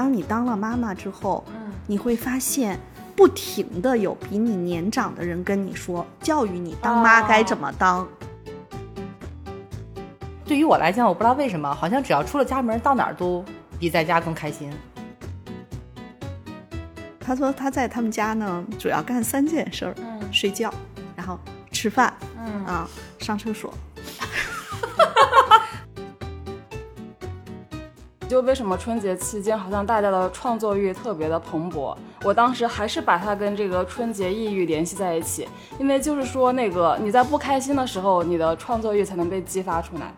当你当了妈妈之后，嗯，你会发现不停的有比你年长的人跟你说，教育你当妈该怎么当。对于我来讲，我不知道为什么，好像只要出了家门，到哪儿都比在家更开心。他说他在他们家呢，主要干三件事儿：睡觉，然后吃饭，嗯啊，上厕所。就为什么春节期间好像大家的创作欲特别的蓬勃？我当时还是把它跟这个春节抑郁联系在一起，因为就是说那个你在不开心的时候，你的创作欲才能被激发出来。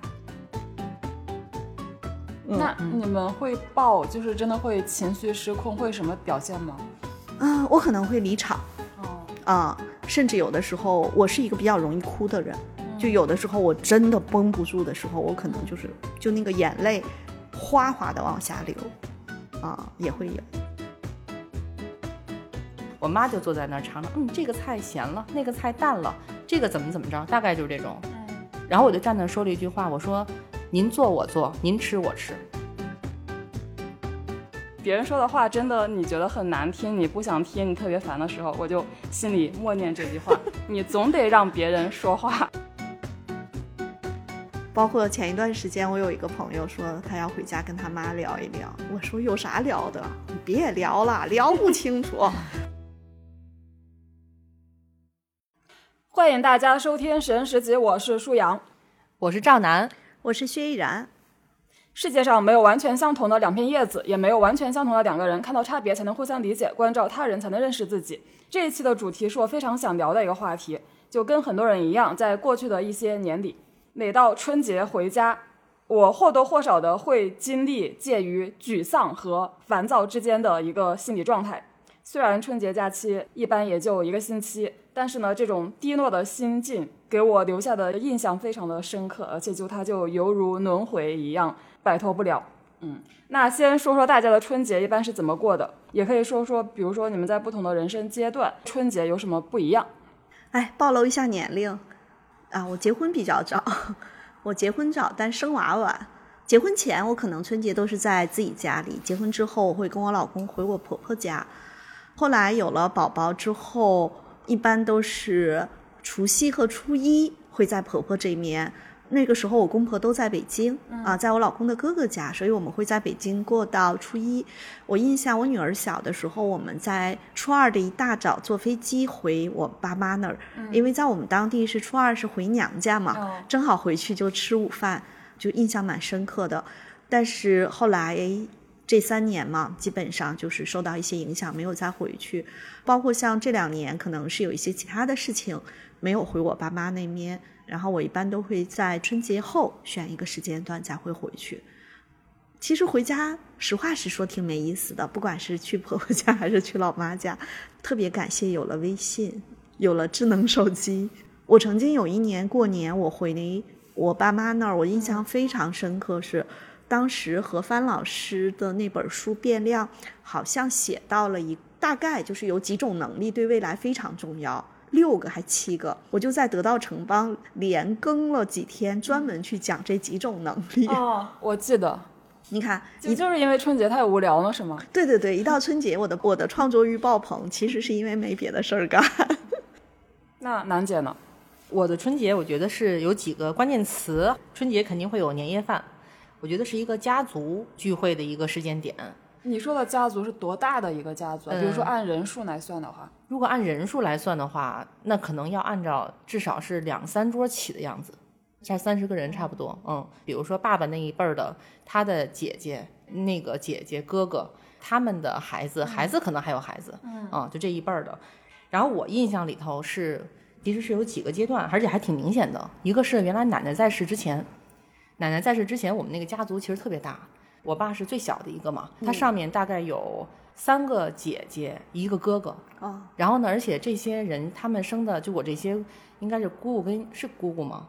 那你们会爆，就是真的会情绪失控，会什么表现吗？啊，我可能会离场。哦，啊，甚至有的时候，我是一个比较容易哭的人，就有的时候我真的绷不住的时候，我可能就是就那个眼泪。哗哗的往下流，啊，也会有。我妈就坐在那儿尝尝，嗯，这个菜咸了，那个菜淡了，这个怎么怎么着，大概就是这种。然后我就站那说了一句话，我说：“您做我做，您吃我吃。”别人说的话真的你觉得很难听，你不想听，你特别烦的时候，我就心里默念这句话：你总得让别人说话。包括前一段时间，我有一个朋友说他要回家跟他妈聊一聊。我说有啥聊的？你别聊了，聊不清楚。欢迎大家收听《神十集》，我是舒阳，我是赵楠，我是薛逸然。世界上没有完全相同的两片叶子，也没有完全相同的两个人。看到差别才能互相理解，关照他人才能认识自己。这一期的主题是我非常想聊的一个话题，就跟很多人一样，在过去的一些年里。每到春节回家，我或多或少的会经历介于沮丧和烦躁之间的一个心理状态。虽然春节假期一般也就一个星期，但是呢，这种低落的心境给我留下的印象非常的深刻，而且就它就犹如轮回一样，摆脱不了。嗯，那先说说大家的春节一般是怎么过的，也可以说说，比如说你们在不同的人生阶段，春节有什么不一样？哎，暴露一下年龄。啊，我结婚比较早，我结婚早，但生娃晚。结婚前我可能春节都是在自己家里，结婚之后我会跟我老公回我婆婆家。后来有了宝宝之后，一般都是除夕和初一会在婆婆这边。那个时候我公婆都在北京啊，在我老公的哥哥家，所以我们会在北京过到初一。我印象我女儿小的时候，我们在初二的一大早坐飞机回我爸妈那儿，因为在我们当地是初二是回娘家嘛，正好回去就吃午饭，就印象蛮深刻的。但是后来这三年嘛，基本上就是受到一些影响，没有再回去。包括像这两年，可能是有一些其他的事情，没有回我爸妈那边。然后我一般都会在春节后选一个时间段再会回去。其实回家，实话实说挺没意思的，不管是去婆婆家还是去老妈家。特别感谢有了微信，有了智能手机。我曾经有一年过年，我回我爸妈那儿，我印象非常深刻，是当时何帆老师的那本书《变量》，好像写到了一大概就是有几种能力对未来非常重要。六个还七个，我就在得到城邦连更了几天，专门去讲这几种能力。哦，我记得，你看，你就是因为春节太无聊了，是吗？对对对，一到春节，我的我的创作欲爆棚，其实是因为没别的事儿干。那楠姐呢？我的春节，我觉得是有几个关键词，春节肯定会有年夜饭，我觉得是一个家族聚会的一个时间点。你说的家族是多大的一个家族？比如说按人数来算的话，如果按人数来算的话，那可能要按照至少是两三桌起的样子，像三十个人差不多。嗯，比如说爸爸那一辈儿的，他的姐姐、那个姐姐、哥哥，他们的孩子，孩子可能还有孩子，嗯，就这一辈儿的。然后我印象里头是，其实是有几个阶段，而且还挺明显的。一个是原来奶奶在世之前，奶奶在世之前，我们那个家族其实特别大。我爸是最小的一个嘛，他上面大概有三个姐姐，一个哥哥。啊，然后呢，而且这些人他们生的，就我这些，应该是姑姑跟是姑姑吗？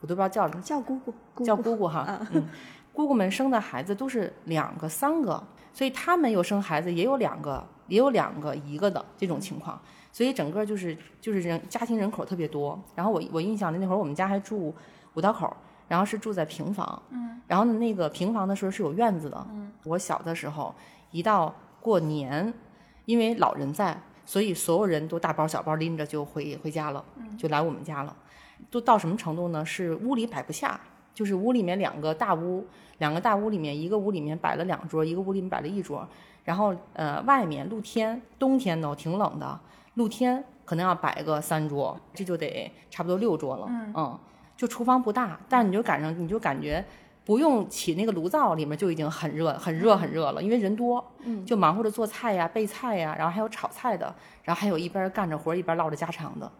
我都不知道叫什么，叫姑姑，叫姑姑哈。嗯，姑姑们生的孩子都是两个、三个，所以他们有生孩子也有两个，也有两个一个的这种情况，所以整个就是就是人家庭人口特别多。然后我我印象里那会儿我们家还住五道口。然后是住在平房，嗯，然后呢，那个平房的时候是有院子的，嗯，我小的时候，一到过年，因为老人在，所以所有人都大包小包拎着就回回家了，就来我们家了。都到什么程度呢？是屋里摆不下，就是屋里面两个大屋，两个大屋里面，一个屋里面摆了两桌，一个屋里面摆了一桌。然后呃，外面露天，冬天呢挺冷的，露天可能要摆个三桌，这就得差不多六桌了。嗯，就厨房不大，但你就赶上，你就感觉不用起那个炉灶，里面就已经很热、很热、很热了，因为人多，就忙活着做菜呀、备菜呀，然后还有炒菜的，然后还有一边干着活一边唠着家常的。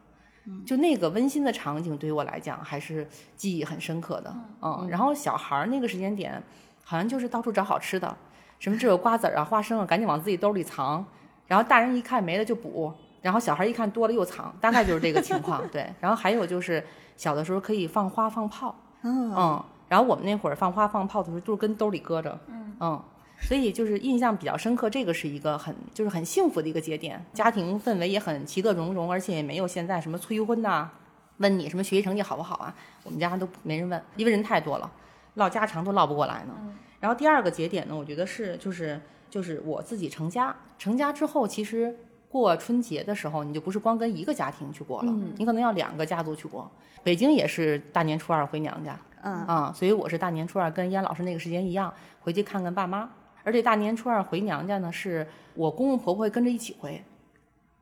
就那个温馨的场景，对于我来讲还是记忆很深刻的。嗯，然后小孩儿那个时间点，好像就是到处找好吃的，什么这有瓜子儿啊、花生啊，赶紧往自己兜里藏。然后大人一看没了就补，然后小孩一看多了又藏，大概就是这个情况。对，然后还有就是小的时候可以放花放炮，嗯，然后我们那会儿放花放炮的时候，就是跟兜里搁着，嗯。所以就是印象比较深刻，这个是一个很就是很幸福的一个节点，家庭氛围也很其乐融融，而且也没有现在什么催婚呐，问你什么学习成绩好不好啊，我们家都没人问，因为人太多了，唠家常都唠不过来呢。然后第二个节点呢，我觉得是就是就是我自己成家，成家之后其实过春节的时候，你就不是光跟一个家庭去过了，你可能要两个家族去过。北京也是大年初二回娘家，嗯啊，所以我是大年初二跟燕老师那个时间一样，回去看看爸妈。而且大年初二回娘家呢，是我公公婆婆会跟着一起回，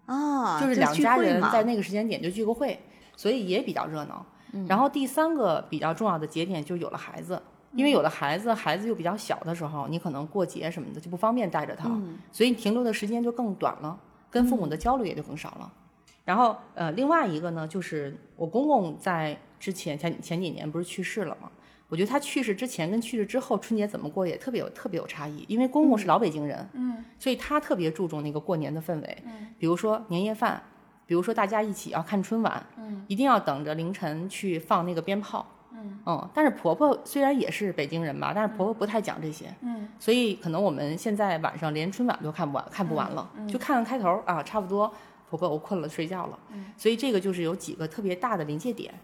啊，就是两家人在那个时间点就聚个会，所以也比较热闹。然后第三个比较重要的节点就有了孩子，因为有了孩子，孩子又比较小的时候，你可能过节什么的就不方便带着他，所以你停留的时间就更短了，跟父母的交流也就更少了。然后呃，另外一个呢，就是我公公在之前前前几年不是去世了吗？我觉得他去世之前跟去世之后春节怎么过也特别有特别有差异，因为公公是老北京人，嗯，所以他特别注重那个过年的氛围，嗯，比如说年夜饭，比如说大家一起要看春晚，嗯，一定要等着凌晨去放那个鞭炮，嗯但是婆婆虽然也是北京人吧，但是婆婆不太讲这些，嗯，所以可能我们现在晚上连春晚都看不完，看不完了，就看看开头啊，差不多，婆婆我困了睡觉了，嗯，所以这个就是有几个特别大的临界点，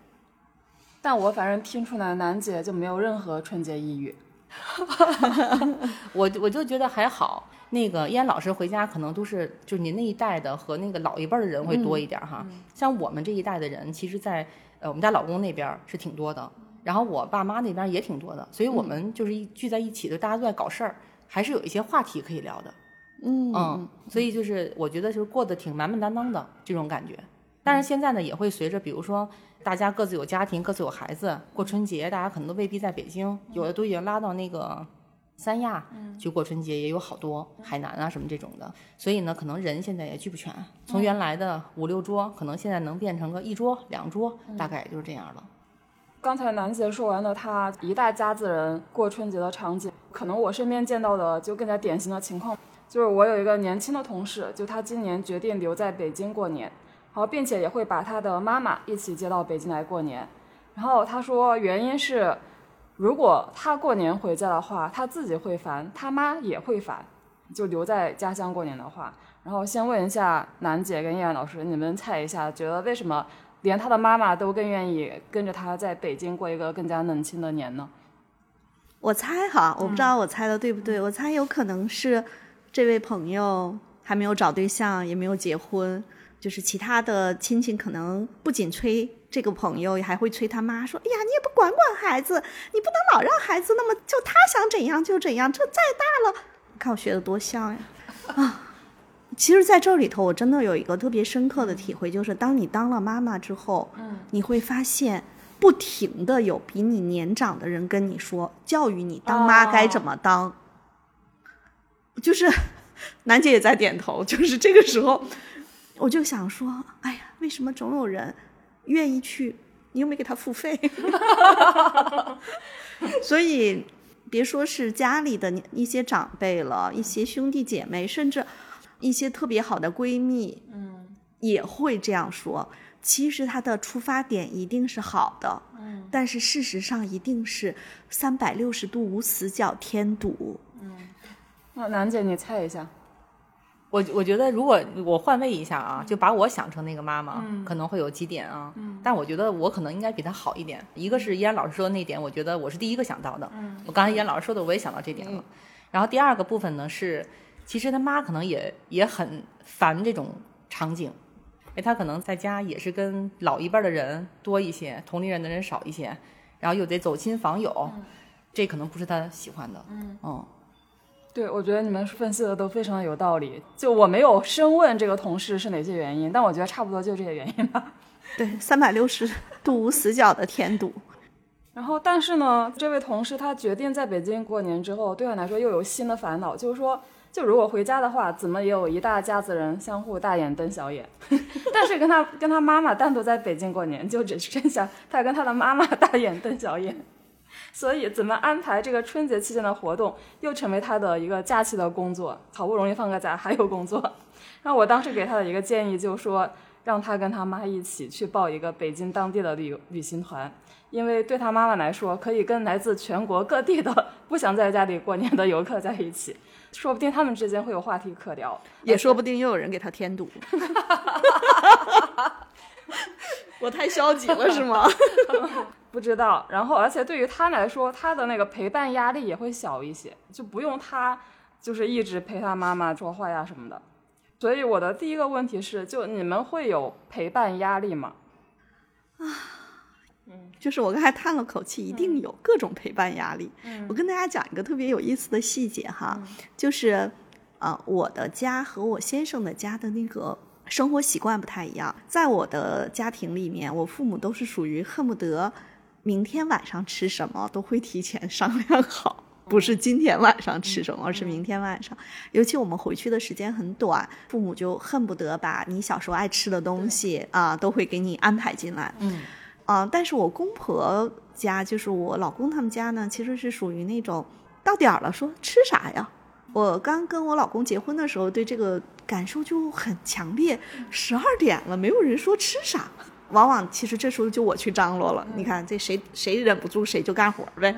但我反正听出来，楠姐就没有任何春节抑郁。我我就觉得还好。那个燕老师回家可能都是就您那一代的和那个老一辈儿的人会多一点儿哈。像我们这一代的人，其实在，呃我们家老公那边儿是挺多的，然后我爸妈那边儿也挺多的，所以我们就是一聚在一起，就大家都在搞事儿，还是有一些话题可以聊的。嗯嗯，所以就是我觉得就是过得挺满满当当的这种感觉。但是现在呢，也会随着比如说大家各自有家庭，各自有孩子，过春节大家可能都未必在北京，有的都已经拉到那个三亚去过春节，也有好多海南啊什么这种的。所以呢，可能人现在也聚不全，从原来的五六桌，可能现在能变成个一桌两桌，大概也就是这样了。刚才楠姐说完了她一大家子人过春节的场景，可能我身边见到的就更加典型的情况，就是我有一个年轻的同事，就他今年决定留在北京过年，然后并且也会把他的妈妈一起接到北京来过年。然后他说原因是，如果他过年回家的话，他自己会烦，他妈也会烦，就留在家乡过年的话。然后先问一下楠姐跟叶然老师，你们猜一下，觉得为什么连他的妈妈都更愿意跟着他在北京过一个更加冷清的年呢？我猜哈，我不知道我猜的对不对。我猜有可能是这位朋友还没有找对象，也没有结婚，就是其他的亲戚可能不仅催这个朋友，还会催他妈说：“哎呀，你也不管管孩子，你不能老让孩子那么就他想怎样就怎样，这再大了，你看我学的多像呀啊！”其实，在这里头，我真的有一个特别深刻的体会，就是当你当了妈妈之后，嗯，你会发现，不停的有比你年长的人跟你说，教育你当妈该怎么当。就是，楠姐也在点头。就是这个时候，我就想说，哎呀，为什么总有人愿意去？你又没给他付费，所以别说是家里的一些长辈了，一些兄弟姐妹，甚至一些特别好的闺蜜，嗯，也会这样说。其实他的出发点一定是好的，嗯，但是事实上一定是三百六十度无死角添堵。嗯那楠姐，你猜一下。我我觉得，如果我换位一下啊，就把我想成那个妈妈，可能会有几点啊。但我觉得我可能应该比她好一点。一个是依然老师说的那点，我觉得我是第一个想到的。我刚才依然老师说的，我也想到这点了。然后第二个部分呢是，其实他妈可能也也很烦这种场景，哎，他可能在家也是跟老一辈的人多一些，同龄人的人少一些，然后又得走亲访友，这可能不是他喜欢的。嗯嗯，对，我觉得你们分析的都非常的有道理。就我没有深问这个同事是哪些原因，但我觉得差不多就这些原因吧。对，三百六十度无死角的添堵。然后，但是呢，这位同事他决定在北京过年之后，对他来说又有新的烦恼，就是说，就如果回家的话，怎么也有一大家子人相互大眼瞪小眼，但是跟他跟他妈妈单独在北京过年，就只剩下他跟他的妈妈大眼瞪小眼，所以怎么安排这个春节期间的活动，又成为他的一个假期的工作，好不容易放个假还有工作，那我当时给他的一个建议就是说，让他跟他妈一起去报一个北京当地的旅旅行团。因为对他妈妈来说，可以跟来自全国各地的不想在家里过年的游客在一起，说不定他们之间会有话题可聊，也说不定又有人给他添堵。我太消极了是吗？不知道。然后，而且对于他来说，他的那个陪伴压力也会小一些，就不用他就是一直陪他妈妈说话呀什么的。所以我的第一个问题是，就你们会有陪伴压力吗？啊。嗯就是我刚才叹了口气，一定有各种陪伴压力。我跟大家讲一个特别有意思的细节哈，就是，呃，我的家和我先生的家的那个生活习惯不太一样。在我的家庭里面，我父母都是属于恨不得明天晚上吃什么都会提前商量好，不是今天晚上吃什么，而是明天晚上。尤其我们回去的时间很短，父母就恨不得把你小时候爱吃的东西啊，都会给你安排进来。嗯。啊，但是我公婆家就是我老公他们家呢，其实是属于那种到点儿了说吃啥呀。我刚跟我老公结婚的时候，对这个感受就很强烈。十二点了，没有人说吃啥，往往其实这时候就我去张罗了。你看这谁谁忍不住谁就干活呗。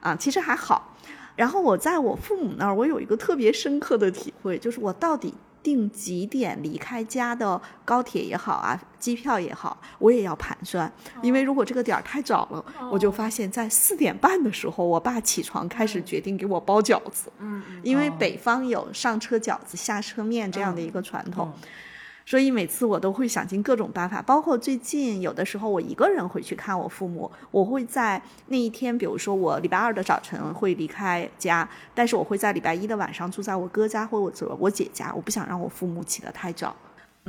啊，其实还好。然后我在我父母那儿，我有一个特别深刻的体会，就是我到底。定几点离开家的高铁也好啊，机票也好，我也要盘算。因为如果这个点儿太早了，我就发现，在四点半的时候，我爸起床开始决定给我包饺子。嗯，因为北方有上车饺子下车面这样的一个传统。所以每次我都会想尽各种办法，包括最近有的时候我一个人回去看我父母，我会在那一天，比如说我礼拜二的早晨会离开家，但是我会在礼拜一的晚上住在我哥家或者我姐家，我不想让我父母起得太早，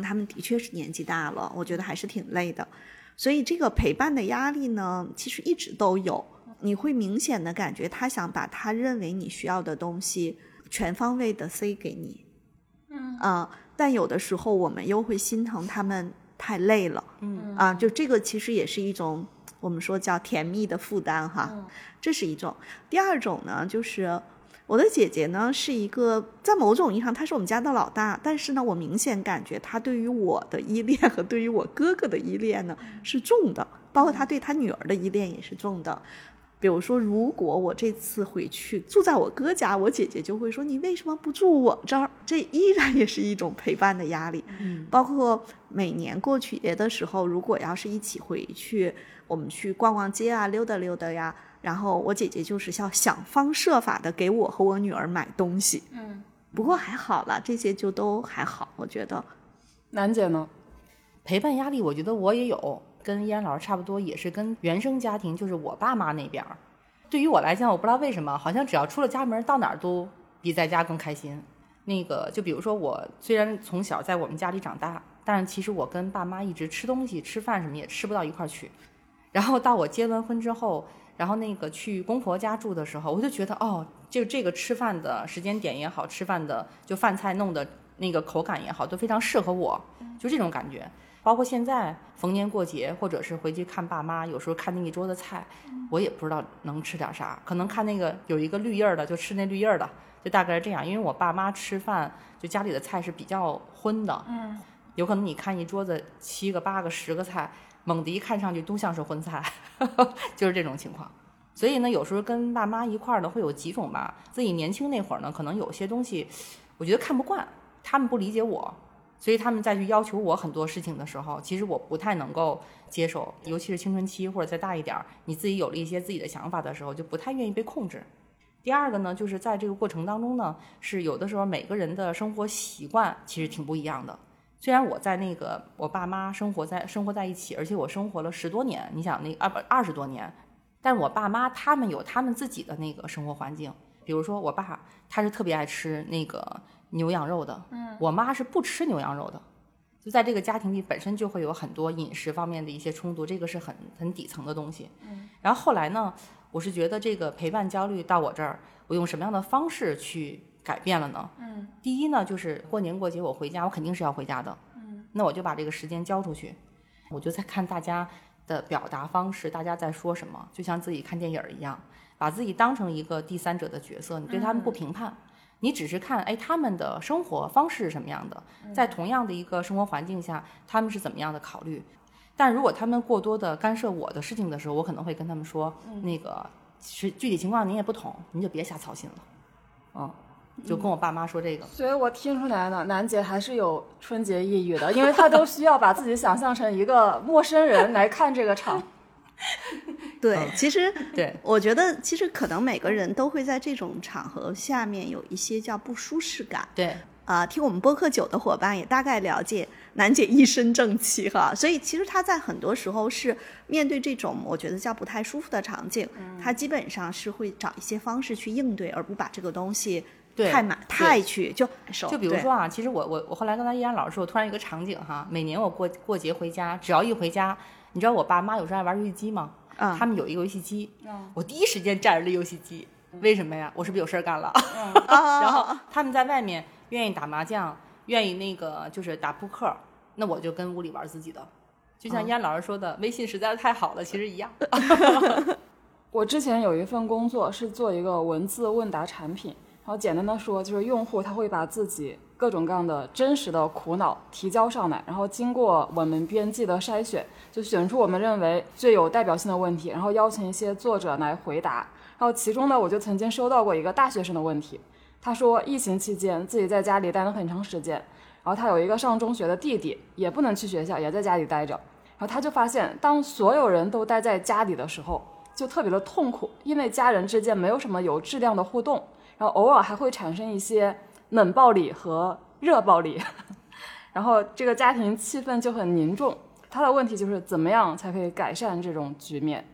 他们的确是年纪大了，我觉得还是挺累的，所以这个陪伴的压力呢，其实一直都有，你会明显的感觉他想把他认为你需要的东西全方位的塞给你，嗯。啊。但有的时候我们又会心疼他们太累了，嗯啊，就这个其实也是一种我们说叫甜蜜的负担哈，这是一种。第二种呢，就是我的姐姐呢是一个在某种意义上她是我们家的老大，但是呢，我明显感觉她对于我的依恋和对于我哥哥的依恋呢是重的，包括她对她女儿的依恋也是重的。比如说，如果我这次回去住在我哥家，我姐姐就会说：“你为什么不住我这儿？”这依然也是一种陪伴的压力。嗯，包括每年过节的时候，如果要是一起回去，我们去逛逛街啊，溜达溜达呀，然后我姐姐就是要想方设法的给我和我女儿买东西。嗯，不过还好了，这些就都还好，我觉得。楠姐呢？陪伴压力，我觉得我也有。跟依然老师差不多，也是跟原生家庭，就是我爸妈那边儿。对于我来讲，我不知道为什么，好像只要出了家门，到哪儿都比在家更开心。那个，就比如说我，虽然从小在我们家里长大，但是其实我跟爸妈一直吃东西、吃饭什么也吃不到一块儿去。然后到我结完婚之后，然后那个去公婆家住的时候，我就觉得哦，就这个吃饭的时间点也好，吃饭的就饭菜弄的那个口感也好，都非常适合我，就这种感觉。包括现在逢年过节，或者是回去看爸妈，有时候看那一桌子菜，我也不知道能吃点啥，可能看那个有一个绿叶儿的，就吃那绿叶儿的，就大概是这样。因为我爸妈吃饭，就家里的菜是比较荤的，嗯，有可能你看一桌子七个、八个、十个菜，猛地一看上去都像是荤菜，就是这种情况。所以呢，有时候跟爸妈一块儿呢，会有几种吧。自己年轻那会儿呢，可能有些东西，我觉得看不惯，他们不理解我。所以他们再去要求我很多事情的时候，其实我不太能够接受，尤其是青春期或者再大一点儿，你自己有了一些自己的想法的时候，就不太愿意被控制。第二个呢，就是在这个过程当中呢，是有的时候每个人的生活习惯其实挺不一样的。虽然我在那个我爸妈生活在生活在一起，而且我生活了十多年，你想那二不二十多年，但我爸妈他们有他们自己的那个生活环境。比如说我爸他是特别爱吃那个牛羊肉的，嗯，我妈是不吃牛羊肉的，就在这个家庭里本身就会有很多饮食方面的一些冲突，这个是很很底层的东西。嗯，然后后来呢，我是觉得这个陪伴焦虑到我这儿，我用什么样的方式去改变了呢？嗯，第一呢，就是过年过节我回家，我肯定是要回家的。嗯，那我就把这个时间交出去，我就在看大家的表达方式，大家在说什么，就像自己看电影一样，把自己当成一个第三者的角色，你对他们不评判，你只是看，哎，他们的生活方式是什么样的，在同样的一个生活环境下，他们是怎么样的考虑。但如果他们过多的干涉我的事情的时候，我可能会跟他们说，那个实具体情况您也不懂，您就别瞎操心了，嗯，就跟我爸妈说这个。所以我听出来了，楠姐还是有春节抑郁的，因为她都需要把自己想象成一个陌生人来看这个场。对，其实 对，我觉得其实可能每个人都会在这种场合下面有一些叫不舒适感。对，啊、听我们播客久的伙伴也大概了解楠姐一身正气哈，所以其实她在很多时候是面对这种我觉得叫不太舒服的场景，她基本上是会找一些方式去应对，而不把这个东西对太满太去就。就比如说啊，其实我我我后来跟他依然老师说，我突然有一个场景哈，每年我过过节回家，只要一回家，你知道我爸妈有时候爱玩游戏机吗？嗯他们有一个游戏机，我第一时间占着这游戏机，为什么呀？我是不是有事儿干了？啊，然后他们在外面愿意打麻将，愿意那个就是打扑克，那我就跟屋里玩自己的。就像燕老师说的，微信实在是太好了，其实一样。我之前有一份工作是做一个文字问答产品，然后简单的说就是用户他会把自己各种各样的真实的苦恼提交上来，然后经过我们编辑的筛选，就选出我们认为最有代表性的问题，然后邀请一些作者来回答。然后其中呢，我就曾经收到过一个大学生的问题，他说疫情期间自己在家里待了很长时间，然后他有一个上中学的弟弟，也不能去学校，也在家里待着。然后他就发现，当所有人都待在家里的时候，就特别的痛苦，因为家人之间没有什么有质量的互动，然后偶尔还会产生一些冷暴力和热暴力，然后这个家庭气氛就很凝重。他的问题就是怎么样才可以改善这种局面？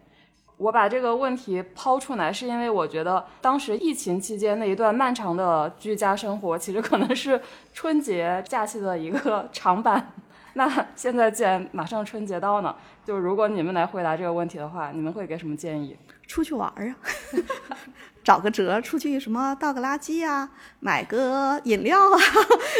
我把这个问题抛出来，是因为我觉得当时疫情期间那一段漫长的居家生活，其实可能是春节假期的一个 长版。那现在既然马上春节到呢，就如果你们来回答这个问题的话，你们会给什么建议？出去玩儿啊，找个辙出去什么倒个垃圾啊，买个饮料啊。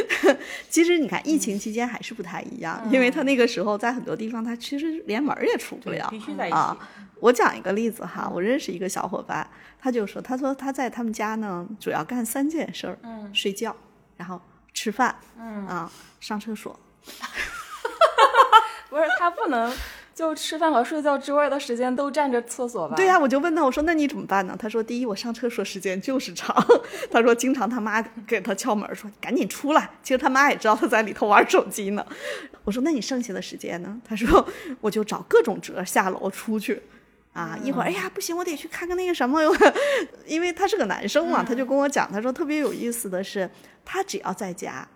其实你看，疫情期间还是不太一样，因为他那个时候在很多地方，他其实连门儿也出不了，必须在一起。啊。我讲一个例子哈，我认识一个小伙伴，他就说，他说他在他们家呢，主要干三件事儿，嗯，睡觉，然后吃饭，嗯啊，上厕所。不是他不能就吃饭和睡觉之外的时间都占着厕所吧？对呀、我就问他，我说那你怎么办呢？他说，第一，我上厕所时间就是长。他说，经常他妈给他敲门说赶紧出来。其实他妈也知道他在里头玩手机呢。我说，那你剩下的时间呢？他说，我就找各种辙下楼出去。啊，一会儿，哎呀，不行，我得去看看那个什么，因为他是个男生嘛，他就跟我讲，他说特别有意思的是，他只要在家，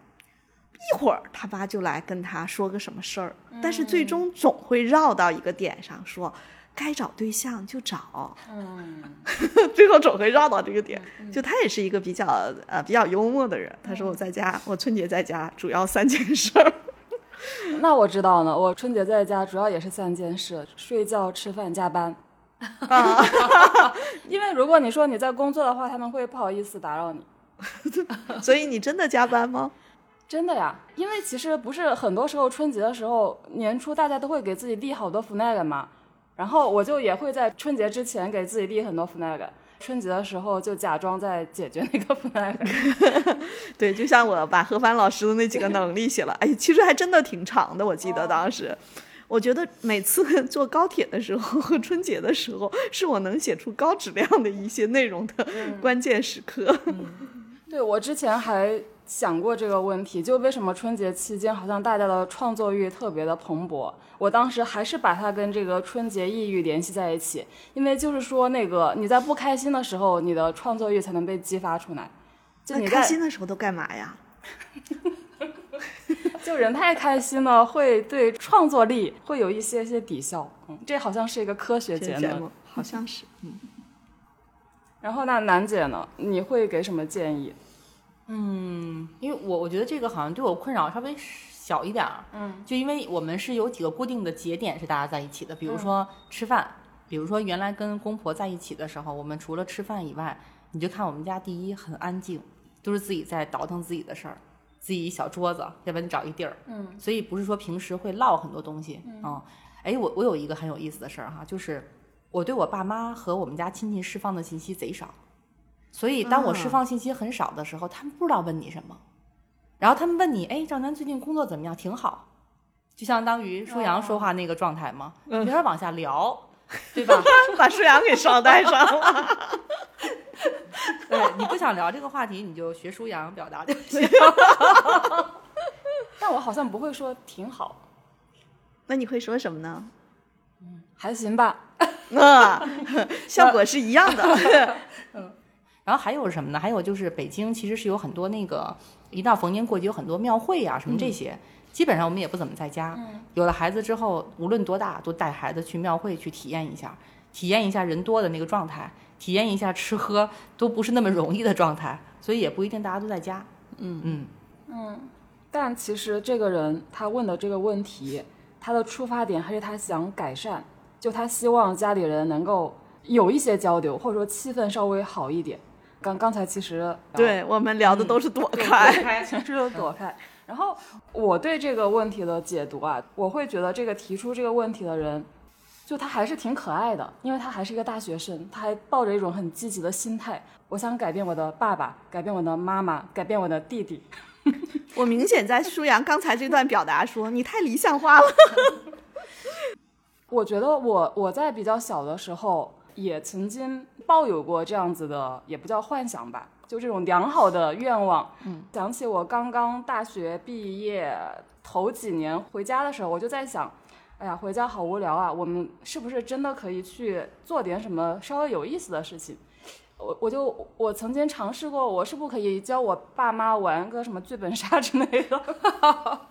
一会儿他妈就来跟他说个什么事儿，但是最终总会绕到一个点上说，该找对象就找，嗯，最后总会绕到这个点。就他也是一个比较呃比较幽默的人，他说我在家，我春节在家主要三件事儿。那我知道呢，我春节在家主要也是三件事：睡觉、吃饭、加班。啊 因为如果你说你在工作的话，他们会不好意思打扰你。所以你真的加班吗？真的呀，因为其实不是很多时候春节的时候，年初大家都会给自己立好多 flag 嘛，然后我就也会在春节之前给自己立很多 flag，春节的时候就假装在解决那个 flag。对，就像我把何凡老师的那几个能力写了，哎，其实还真的挺长的。我记得当时，我觉得每次 坐高铁的时候和春节的时候，是我能写出高质量的一些内容的关键时刻。对我之前还想过这个问题，就为什么春节期间好像大家的创作欲特别的蓬勃？我当时还是把它跟这个春节抑郁联系在一起，因为就是说那个你在不开心的时候，你的创作欲才能被激发出来。就你在心的时候都干嘛呀？就人太开心了，会对创作力会有一些些抵消。嗯，这好像是一个科学结论。节目好像是。嗯 然后那楠姐呢？你会给什么建议？因为我我觉得这个好像对我困扰稍微小一点儿，嗯，就因为我们是有几个固定的节点是大家在一起的，比如说吃饭，比如说原来跟公婆在一起的时候，我们除了吃饭以外，你就看我们家第一很安静，都是自己在倒腾自己的事儿，自己一小桌子，要不然你找一地儿，嗯，所以不是说平时会唠很多东西，嗯，哎，我我有一个很有意思的事儿哈，就是我对我爸妈和我们家亲戚释放的信息贼少。所以，当我释啊放信息很少的时候，他们不知道问你什么，然后他们问你，哎，赵楠最近工作怎么样？挺好，就相当于舒阳说话那个状态嘛，没法往下聊，对吧？把舒阳给捎带上了。对你不想聊这个话题，你就学舒阳表达就行。但我好像不会说挺好，那你会说什么呢？还行吧。啊，效果是一样的。然后还有什么呢？还有就是北京其实是有很多那个一到逢年过节有很多庙会呀、什么这些，基本上我们也不怎么在家。有了孩子之后，无论多大，都带孩子去庙会去体验一下，体验一下人多的那个状态，体验一下吃喝都不是那么容易的状态，所以也不一定大家都在家。嗯嗯，但其实这个人他问的这个问题，他的出发点还是他想改善，就他希望家里人能够有一些交流，或者说气氛稍微好一点。刚刚才其实对我们聊的都是躲对开。开全是都躲开。然后我对这个问题的解读啊，我会觉得这个提出这个问题的人，就他还是挺可爱的，因为他还是一个大学生，他还抱着一种很积极的心态，我想改变我的爸爸，改变我的妈妈，改变我的弟弟。我明显在舒阳刚才这段表达说你太理想化了。我觉得我我在比较小的时候也曾经抱有过这样子的，也不叫幻想吧，就这种良好的愿望。嗯，想起我刚刚大学毕业头几年回家的时候，我就在想，哎呀，回家好无聊啊，我们是不是真的可以去做点什么稍微有意思的事情？我我就我曾经尝试过，我是不可以教我爸妈玩个什么剧本杀之类的。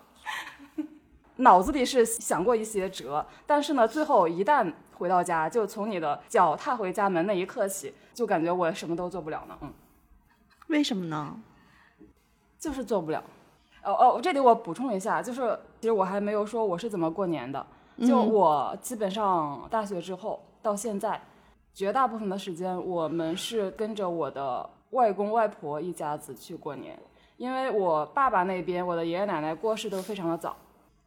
脑子里是想过一些辙，但是呢，最后一旦回到家，就从你的脚踏回家门那一刻起，就感觉我什么都做不了呢。嗯，为什么呢？就是做不了。哦哦，这里我补充一下，就是其实我还没有说我是怎么过年的。就我基本上大学之后到现在，绝大部分的时间我们是跟着我的外公外婆一家子去过年，因为我爸爸那边我的爷爷奶奶过世都非常的早。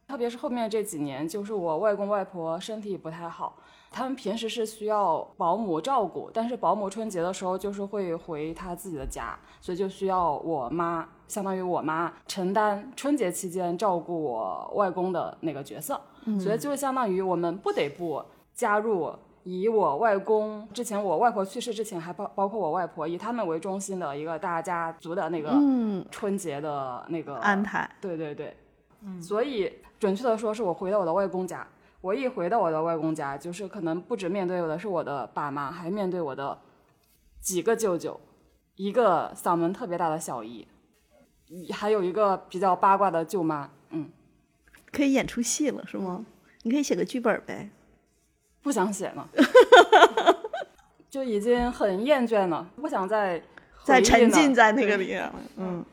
特别是后面这几年，就是我外公外婆身体不太好，他们平时是需要保姆照顾，但是保姆春节的时候就是会回他自己的家，所以就需要我妈，相当于我妈承担春节期间照顾我外公的那个角色，所以就相当于我们不得不加入以我外公之前我外婆去世之前还包包括我外婆以他们为中心的一个大家族的那个嗯，春节的那个安排。对对对，所以准确的说，是我回到我的外公家。我一回到我的外公家，就是可能不止面对的是我的爸妈，还面对我的几个舅舅，一个嗓门特别大的小姨，还有一个比较八卦的舅妈。嗯，可以演出戏了是吗？你可以写个剧本呗。不想写了，就已经很厌倦了，不想再再沉浸在那个里了。嗯，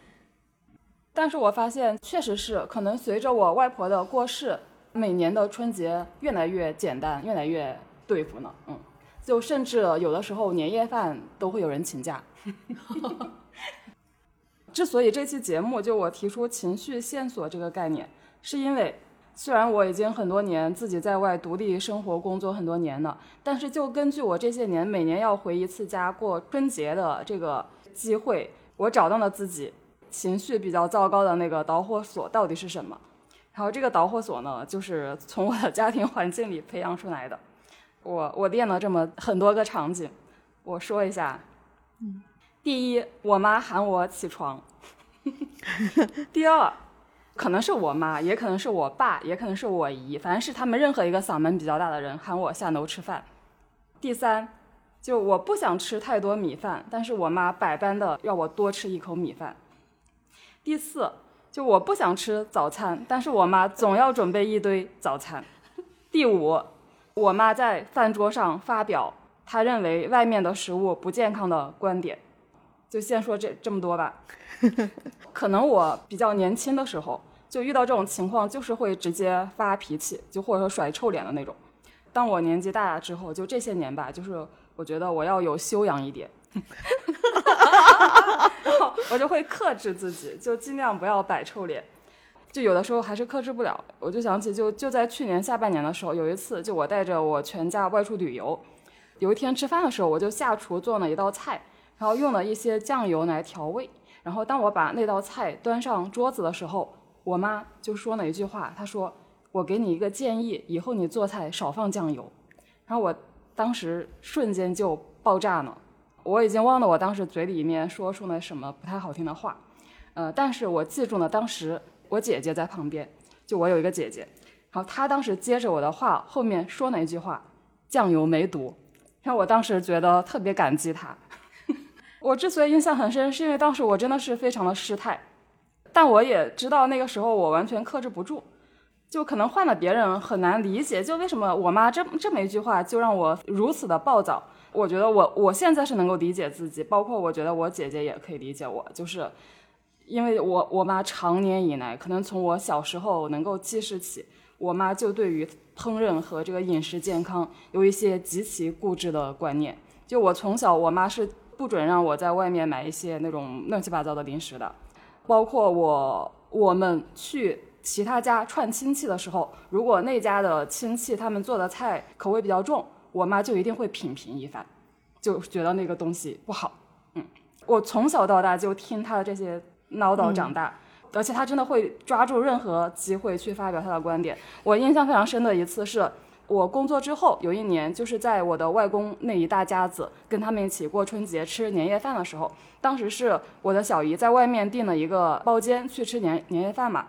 但是我发现，确实是可能随着我外婆的过世，每年的春节越来越简单，越来越对付呢。嗯，就甚至有的时候年夜饭都会有人请假。之所以这期节目就我提出情绪线索这个概念，是因为虽然我已经很多年自己在外独立生活工作很多年了，但是就根据我这些年每年要回一次家过春节的这个机会，我找到了自己情绪比较糟糕的那个导火索到底是什么。然后这个导火索呢，就是从我的家庭环境里培养出来的。我我练了这么很多个场景，我说一下。嗯，第一，我妈喊我起床。第二，可能是我妈，也可能是我爸，也可能是我姨，反正是他们任何一个嗓门比较大的人喊我下楼吃饭。第三，就我不想吃太多米饭，但是我妈百般的要我多吃一口米饭。第四，就我不想吃早餐，但是我妈总要准备一堆早餐。第五，我妈在饭桌上发表她认为外面的食物不健康的观点。就先说这这么多吧。可能我比较年轻的时候，就遇到这种情况，就是会直接发脾气，就或者说甩臭脸的那种。当我年纪大了之后，就这些年吧，就是我觉得我要有修养一点，我就会克制自己，就尽量不要摆臭脸。就有的时候还是克制不了，我就想起就就在去年下半年的时候，有一次就我带着我全家外出旅游，有一天吃饭的时候，我就下厨做了一道菜。然后用了一些酱油来调味，然后当我把那道菜端上桌子的时候，我妈就说了一句话，她说：“我给你一个建议，以后你做菜少放酱油。”然后我当时瞬间就爆炸了，我已经忘了我当时嘴里面说出了什么不太好听的话，呃，但是我记住了当时我姐姐在旁边，就我有一个姐姐，然后她当时接着我的话后面说了一句话：“酱油没毒。”然后我当时觉得特别感激她。我之所以印象很深，是因为当时我真的是非常的失态，但我也知道那个时候我完全克制不住，就可能换了别人很难理解，就为什么我妈这这么一句话就让我如此的暴躁。我觉得我我现在是能够理解自己，包括我觉得我姐姐也可以理解我，就是因为我我妈长年以来，可能从我小时候能够记事起，我妈就对于烹饪和这个饮食健康有一些极其固执的观念。就我从小，我妈是。不准让我在外面买一些那种乱七八糟的零食的，包括我我们去其他家串亲戚的时候，如果那家的亲戚他们做的菜口味比较重，我妈就一定会品评一番，就觉得那个东西不好。嗯，我从小到大就听她的这些唠叨长大，而且她真的会抓住任何机会去发表她的观点。我印象非常深的一次是。我工作之后有一年，就是在我的外公那一大家子跟他们一起过春节吃年夜饭的时候，当时是我的小姨在外面订了一个包间去吃年年夜饭嘛。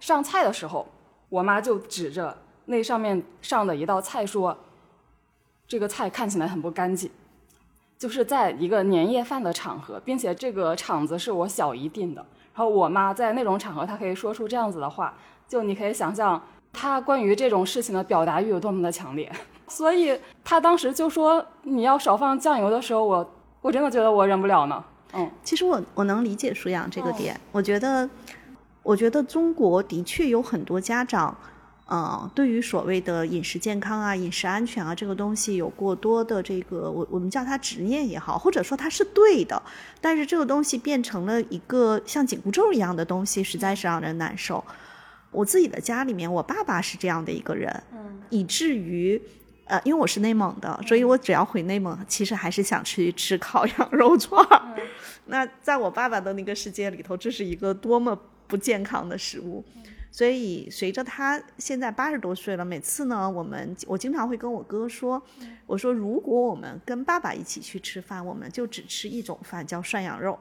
上菜的时候，我妈就指着那上面上的一道菜说：“这个菜看起来很不干净。”就是在一个年夜饭的场合，并且这个场子是我小姨订的，然后我妈在那种场合她可以说出这样子的话，就你可以想象。她关于这种事情的表达欲有多么的强烈，所以她当时就说你要少放酱油的时候，我我真的觉得我忍不了呢。嗯，其实我我能理解舒阳这个点，我觉得，我觉得中国的确有很多家长，嗯，对于所谓的饮食健康啊、饮食安全啊这个东西有过多的这个，我我们叫它执念也好，或者说它是对的，但是这个东西变成了一个像紧箍咒一样的东西，实在是让人难受。我自己的家里面，我爸爸是这样的一个人，嗯，以至于，呃，因为我是内蒙的，所以我只要回内蒙，其实还是想去吃烤羊肉串儿。那在我爸爸的那个世界里头，这是一个多么不健康的食物。所以随着他现在八十多岁了，每次呢，我们我经常会跟我哥说，我说如果我们跟爸爸一起去吃饭，我们就只吃一种饭，叫涮羊肉。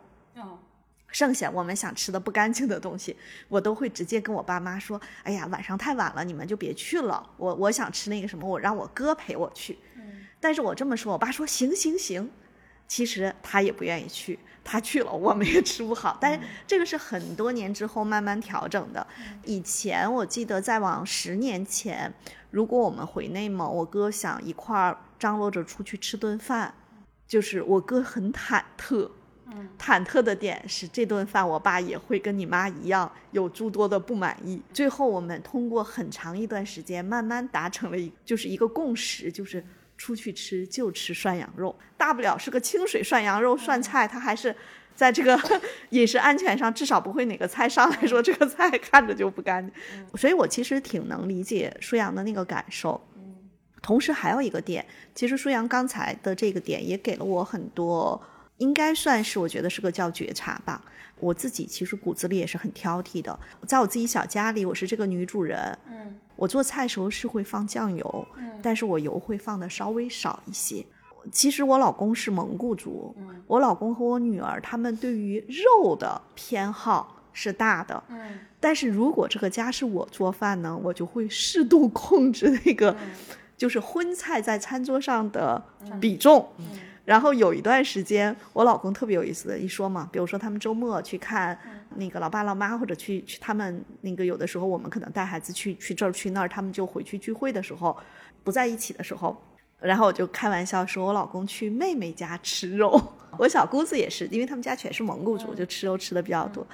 剩下我们想吃的不干净的东西，我都会直接跟我爸妈说：“哎呀，晚上太晚了，你们就别去了。我我想吃那个什么，我让我哥陪我去。”但是我这么说，我爸说：“行行行。”其实他也不愿意去，他去了我们也吃不好。但是这个是很多年之后慢慢调整的。以前我记得再往十年前，如果我们回内蒙，我哥想一块儿张罗着出去吃顿饭，就是我哥很忐忑。忐忑的点是这顿饭，我爸也会跟你妈一样有诸多的不满意。最后我们通过很长一段时间，慢慢达成了一就是一个共识，就是出去吃就吃涮羊肉，大不了是个清水涮羊肉涮菜，它还是在这个 饮食安全上至少不会哪个菜上来说这个菜看着就不干净。所以我其实挺能理解舒阳的那个感受。同时还有一个点，其实舒阳刚才的这个点也给了我很多。应该算是我觉得是个叫觉察吧。我自己其实骨子里也是很挑剔的，在我自己小家里，我是这个女主人。嗯，我做菜时候是会放酱油，嗯，但是我油会放的稍微少一些。其实我老公是蒙古族，我老公和我女儿他们对于肉的偏好是大的，嗯但是如果这个家是我做饭呢，我就会适度控制那个，就是荤菜在餐桌上的比重。然后有一段时间，我老公特别有意思的一说嘛，比如说他们周末去看那个老爸老妈，或者去去他们那个有的时候我们可能带孩子去去这儿去那儿，他们就回去聚会的时候不在一起的时候，然后我就开玩笑说我老公去妹妹家吃肉，我小姑子也是，因为他们家全是蒙古族，就吃肉吃的比较多。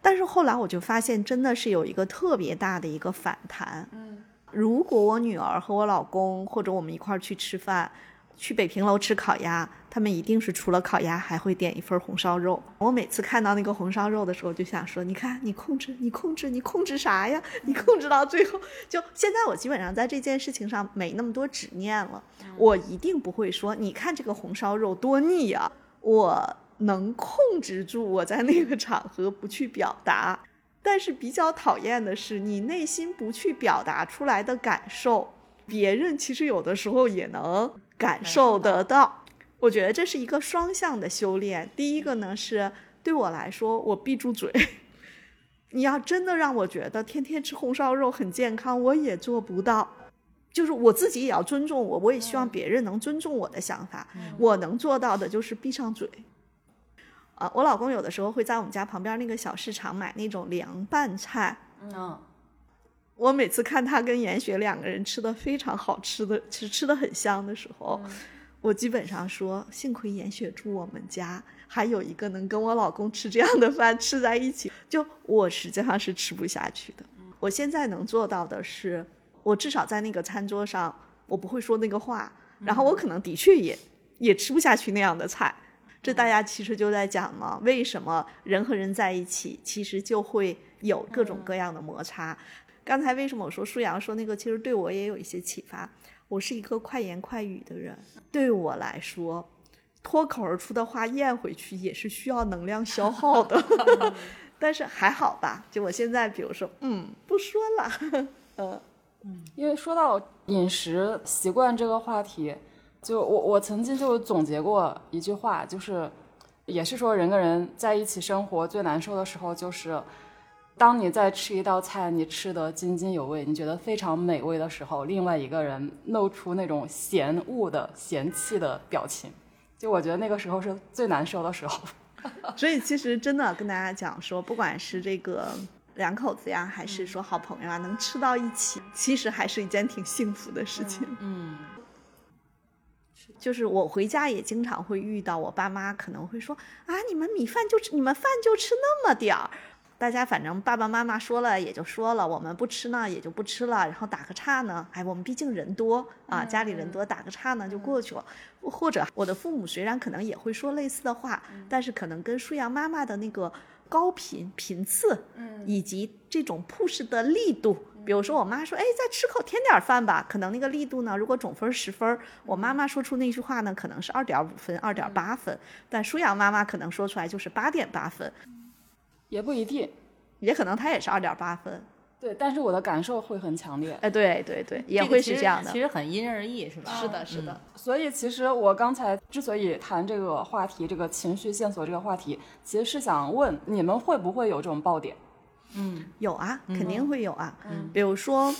但是后来我就发现，真的是有一个特别大的一个反弹。嗯如果我女儿和我老公或者我们一块儿去吃饭，去北平楼吃烤鸭，他们一定是除了烤鸭还会点一份红烧肉。我每次看到那个红烧肉的时候，就想说：你看，你控制，你控制，你控制啥呀？你控制到最后，就现在我基本上在这件事情上没那么多执念了。我一定不会说，你看这个红烧肉多腻呀、我能控制住我在那个场合不去表达。但是比较讨厌的是，你内心不去表达出来的感受，别人其实有的时候也能感受得到。我觉得这是一个双向的修炼。第一个呢是对我来说，我闭住嘴。你要真的让我觉得天天吃红烧肉很健康，我也做不到。就是我自己也要尊重我，我也希望别人能尊重我的想法。我能做到的就是闭上嘴。啊，我老公有的时候会在我们家旁边那个小市场买那种凉拌菜。嗯我每次看他跟严雪两个人吃的非常好吃的，其实吃的很香的时候，我基本上说，幸亏严雪住我们家，还有一个能跟我老公吃这样的饭吃在一起，就我实际上是吃不下去的。我现在能做到的是，我至少在那个餐桌上，我不会说那个话，然后我可能的确也也吃不下去那样的菜。这大家其实就在讲嘛，为什么人和人在一起，其实就会有各种各样的摩擦。刚才为什么我说舒阳说那个，其实对我也有一些启发。我是一个快言快语的人，对我来说，脱口而出的话咽回去也是需要能量消耗的。但是还好吧，就我现在，比如说，嗯，不说了，呃，因为说到饮食习惯这个话题，就我我曾经就总结过一句话，就是也是说人跟人在一起生活最难受的时候，就是当你在吃一道菜，你吃得津津有味，你觉得非常美味的时候，另外一个人露出那种嫌恶的、嫌弃的表情，就我觉得那个时候是最难受的时候。所以其实真的跟大家讲说，不管是这个两口子呀，还是说好朋友啊，能吃到一起，其实还是一件挺幸福的事情。嗯 就是我回家也经常会遇到我爸妈可能会说啊，你们米饭就吃，你们饭就吃那么点儿。大家反正爸爸妈妈说了也就说了，我们不吃呢也就不吃了，然后打个岔呢，哎，我们毕竟人多啊，家里人多，打个岔呢就过去了。或者我的父母虽然可能也会说类似的话，但是可能跟舒阳妈妈的那个高频频次，以及这种 push 的力度。比如说，我妈说：“哎，再吃口添点饭吧。”可能那个力度呢，如果总分十分，我妈妈说出那句话呢，可能是二点五分、二点八分，但舒阳妈妈可能说出来就是八点八分，也不一定，也可能他也是二点八分。对，但是我的感受会很强烈。哎，对对对，也会是这样的其。实很因人而异，是吧？是的，是的。所以其实我刚才之所以谈这个话题，这个情绪线索这个话题，其实是想问你们会不会有这种爆点？嗯有啊，肯定会有啊。比如说，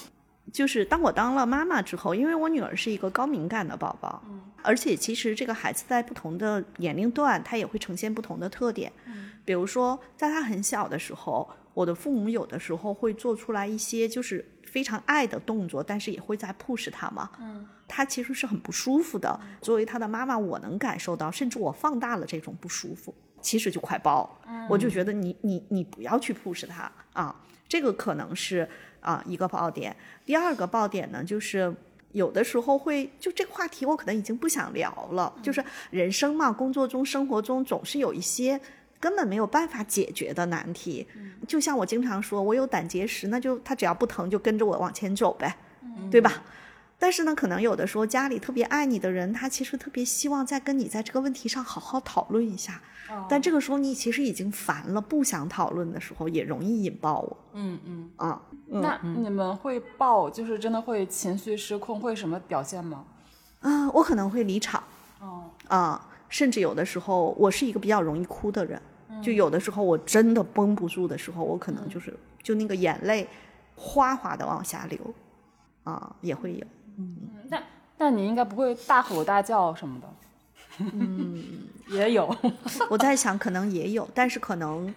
就是当我当了妈妈之后，因为我女儿是一个高敏感的宝宝，嗯而且其实这个孩子在不同的年龄段，他也会呈现不同的特点。比如说，在他很小的时候，我的父母有的时候会做出来一些就是非常爱的动作，但是也会在 push 他嘛。嗯，他其实是很不舒服的。作为他的妈妈，我能感受到，甚至我放大了这种不舒服，其实就快爆嗯。我就觉得你你你不要去 push 他啊，这个可能是啊一个爆点。第二个爆点呢，就是。有的时候会就这个话题，我可能已经不想聊了。就是人生嘛，工作中、生活中总是有一些根本没有办法解决的难题。就像我经常说，我有胆结石，那就他只要不疼，就跟着我往前走呗，对吧？但是呢，可能有的时候家里特别爱你的人，他其实特别希望再跟你在这个问题上好好讨论一下。但这个时候你其实已经烦了，不想讨论的时候，也容易引爆我嗯嗯。啊。那你们会爆，就是真的会情绪失控，会什么表现吗？啊，我可能会离场哦，啊，甚至有的时候我是一个比较容易哭的人。就有的时候我真的绷不住的时候，我可能就是就那个眼泪哗哗的往下流，啊，也会有。嗯但但你应该不会大吼大叫什么的。嗯，也有。我在想，可能也有，但是可能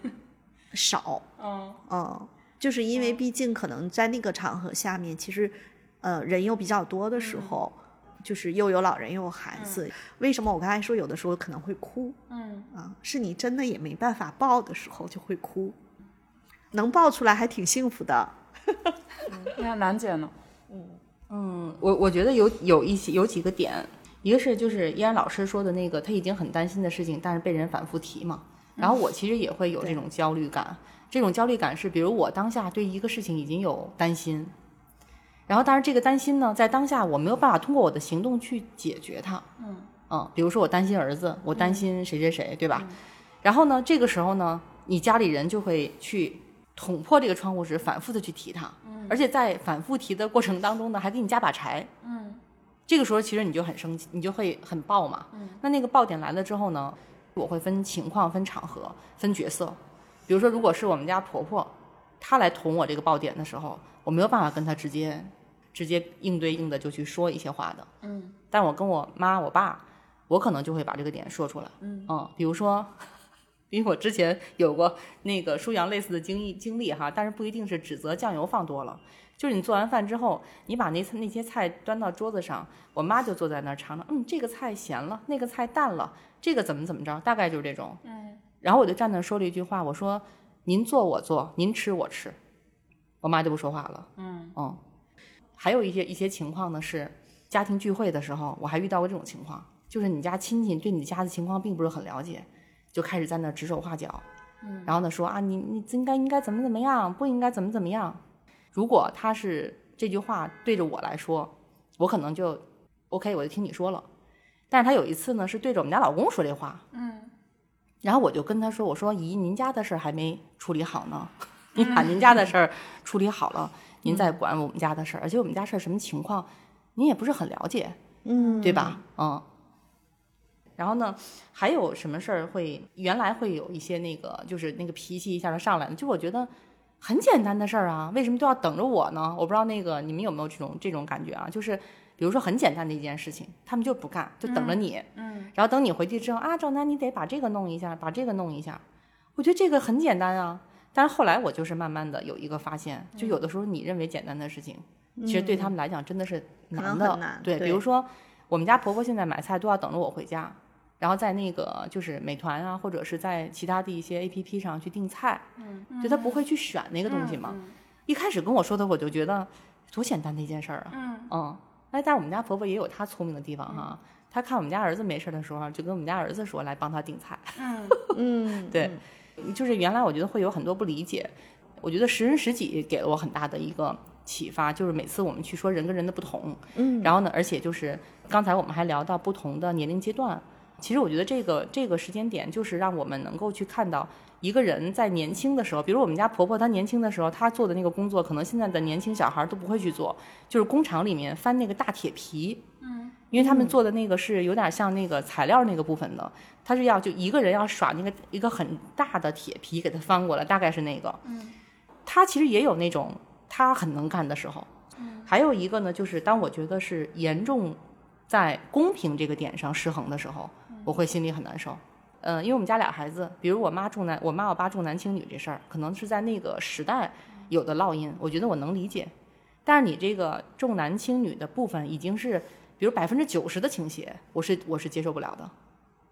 少。嗯嗯，就是因为毕竟可能在那个场合下面，其实呃人又比较多的时候，就是又有老人又有孩子。为什么我刚才说有的时候可能会哭？嗯啊，是你真的也没办法抱的时候就会哭，能抱出来还挺幸福的。你看楠姐呢？嗯，我我觉得有有一些有几个点，一个是就是依然老师说的那个他已经很担心的事情，但是被人反复提嘛。然后我其实也会有这种焦虑感，这种焦虑感是比如我当下对一个事情已经有担心，然后但是这个担心呢，在当下我没有办法通过我的行动去解决它。嗯嗯，比如说我担心儿子，我担心谁谁谁，对吧？然后呢，这个时候呢，你家里人就会去捅破这个窗户纸，反复的去提它，而且在反复提的过程当中呢，还给你加把柴。嗯这个时候其实你就很生气，你就会很爆嘛。嗯那那个爆点来了之后呢，我会分情况、分场合、分角色。比如说，如果是我们家婆婆，她来捅我这个爆点的时候，我没有办法跟她直接直接应对应的就去说一些话的。嗯但我跟我妈、我爸，我可能就会把这个点说出来。嗯比如说，因为我之前有过那个舒阳类似的经历经历哈，但是不一定是指责酱油放多了，就是你做完饭之后，你把那那些菜端到桌子上，我妈就坐在那儿尝尝，嗯，这个菜咸了，那个菜淡了，这个怎么怎么着，大概就是这种。嗯然后我就站那儿说了一句话，我说：“您做我做，您吃我吃。”我妈就不说话了。嗯嗯，还有一些一些情况呢，是家庭聚会的时候，我还遇到过这种情况，就是你家亲戚对你家的情况并不是很了解，就开始在那儿指手画脚，嗯，然后呢说啊，你你应该应该怎么怎么样，不应该怎么怎么样。如果他是这句话对着我来说，我可能就 OK，我就听你说了。但是他有一次呢，是对着我们家老公说这话，嗯然后我就跟他说：“我说姨，您家的事儿还没处理好呢，您把您家的事儿处理好了，您在管我们家的事儿。而且我们家事儿什么情况，您也不是很了解，嗯，对吧？嗯。然后呢，还有什么事儿会原来会有一些那个，就是那个脾气一下就上来了，就我觉得很简单的事儿啊，为什么都要等着我呢？我不知道那个你们有没有这种这种感觉啊？就是比如说很简单的一件事情，他们就不干，就等着你。嗯然后等你回去之后啊，赵楠，你得把这个弄一下，把这个弄一下。我觉得这个很简单啊，但是后来我就是慢慢的有一个发现，就有的时候你认为简单的事情，其实对他们来讲真的是难的。难对，对比如说我们家婆婆现在买菜都要等着我回家，然后在那个就是美团啊，或者是在其他的一些 A P P 上去订菜，嗯，就她不会去选那个东西嘛。一开始跟我说的，我就觉得多简单的一件事儿啊。嗯嗯，哎，但是我们家婆婆也有她聪明的地方哈。她看我们家儿子没事儿的时候，就跟我们家儿子说来帮他订菜。嗯 嗯，对，就是原来我觉得会有很多不理解，我觉得识人识己给了我很大的一个启发，就是每次我们去说人跟人的不同，嗯，然后呢，而且就是刚才我们还聊到不同的年龄阶段，其实我觉得这个这个时间点就是让我们能够去看到一个人在年轻的时候，比如我们家婆婆她年轻的时候，她做的那个工作，可能现在的年轻小孩都不会去做，就是工厂里面翻那个大铁皮，嗯，因为他们做的那个是有点像那个材料那个部分的，他是要就一个人要耍那个一个很大的铁皮给他翻过来，大概是那个，嗯，他其实也有那种他很能干的时候，嗯，还有一个呢，就是当我觉得是严重在公平这个点上失衡的时候，我会心里很难受。嗯，因为我们家俩孩子，比如我妈重男，我妈我爸重男轻女这事儿，可能是在那个时代有的烙印，我觉得我能理解。但是你这个重男轻女的部分已经是，比如百分之九十的倾斜，我是我是接受不了的。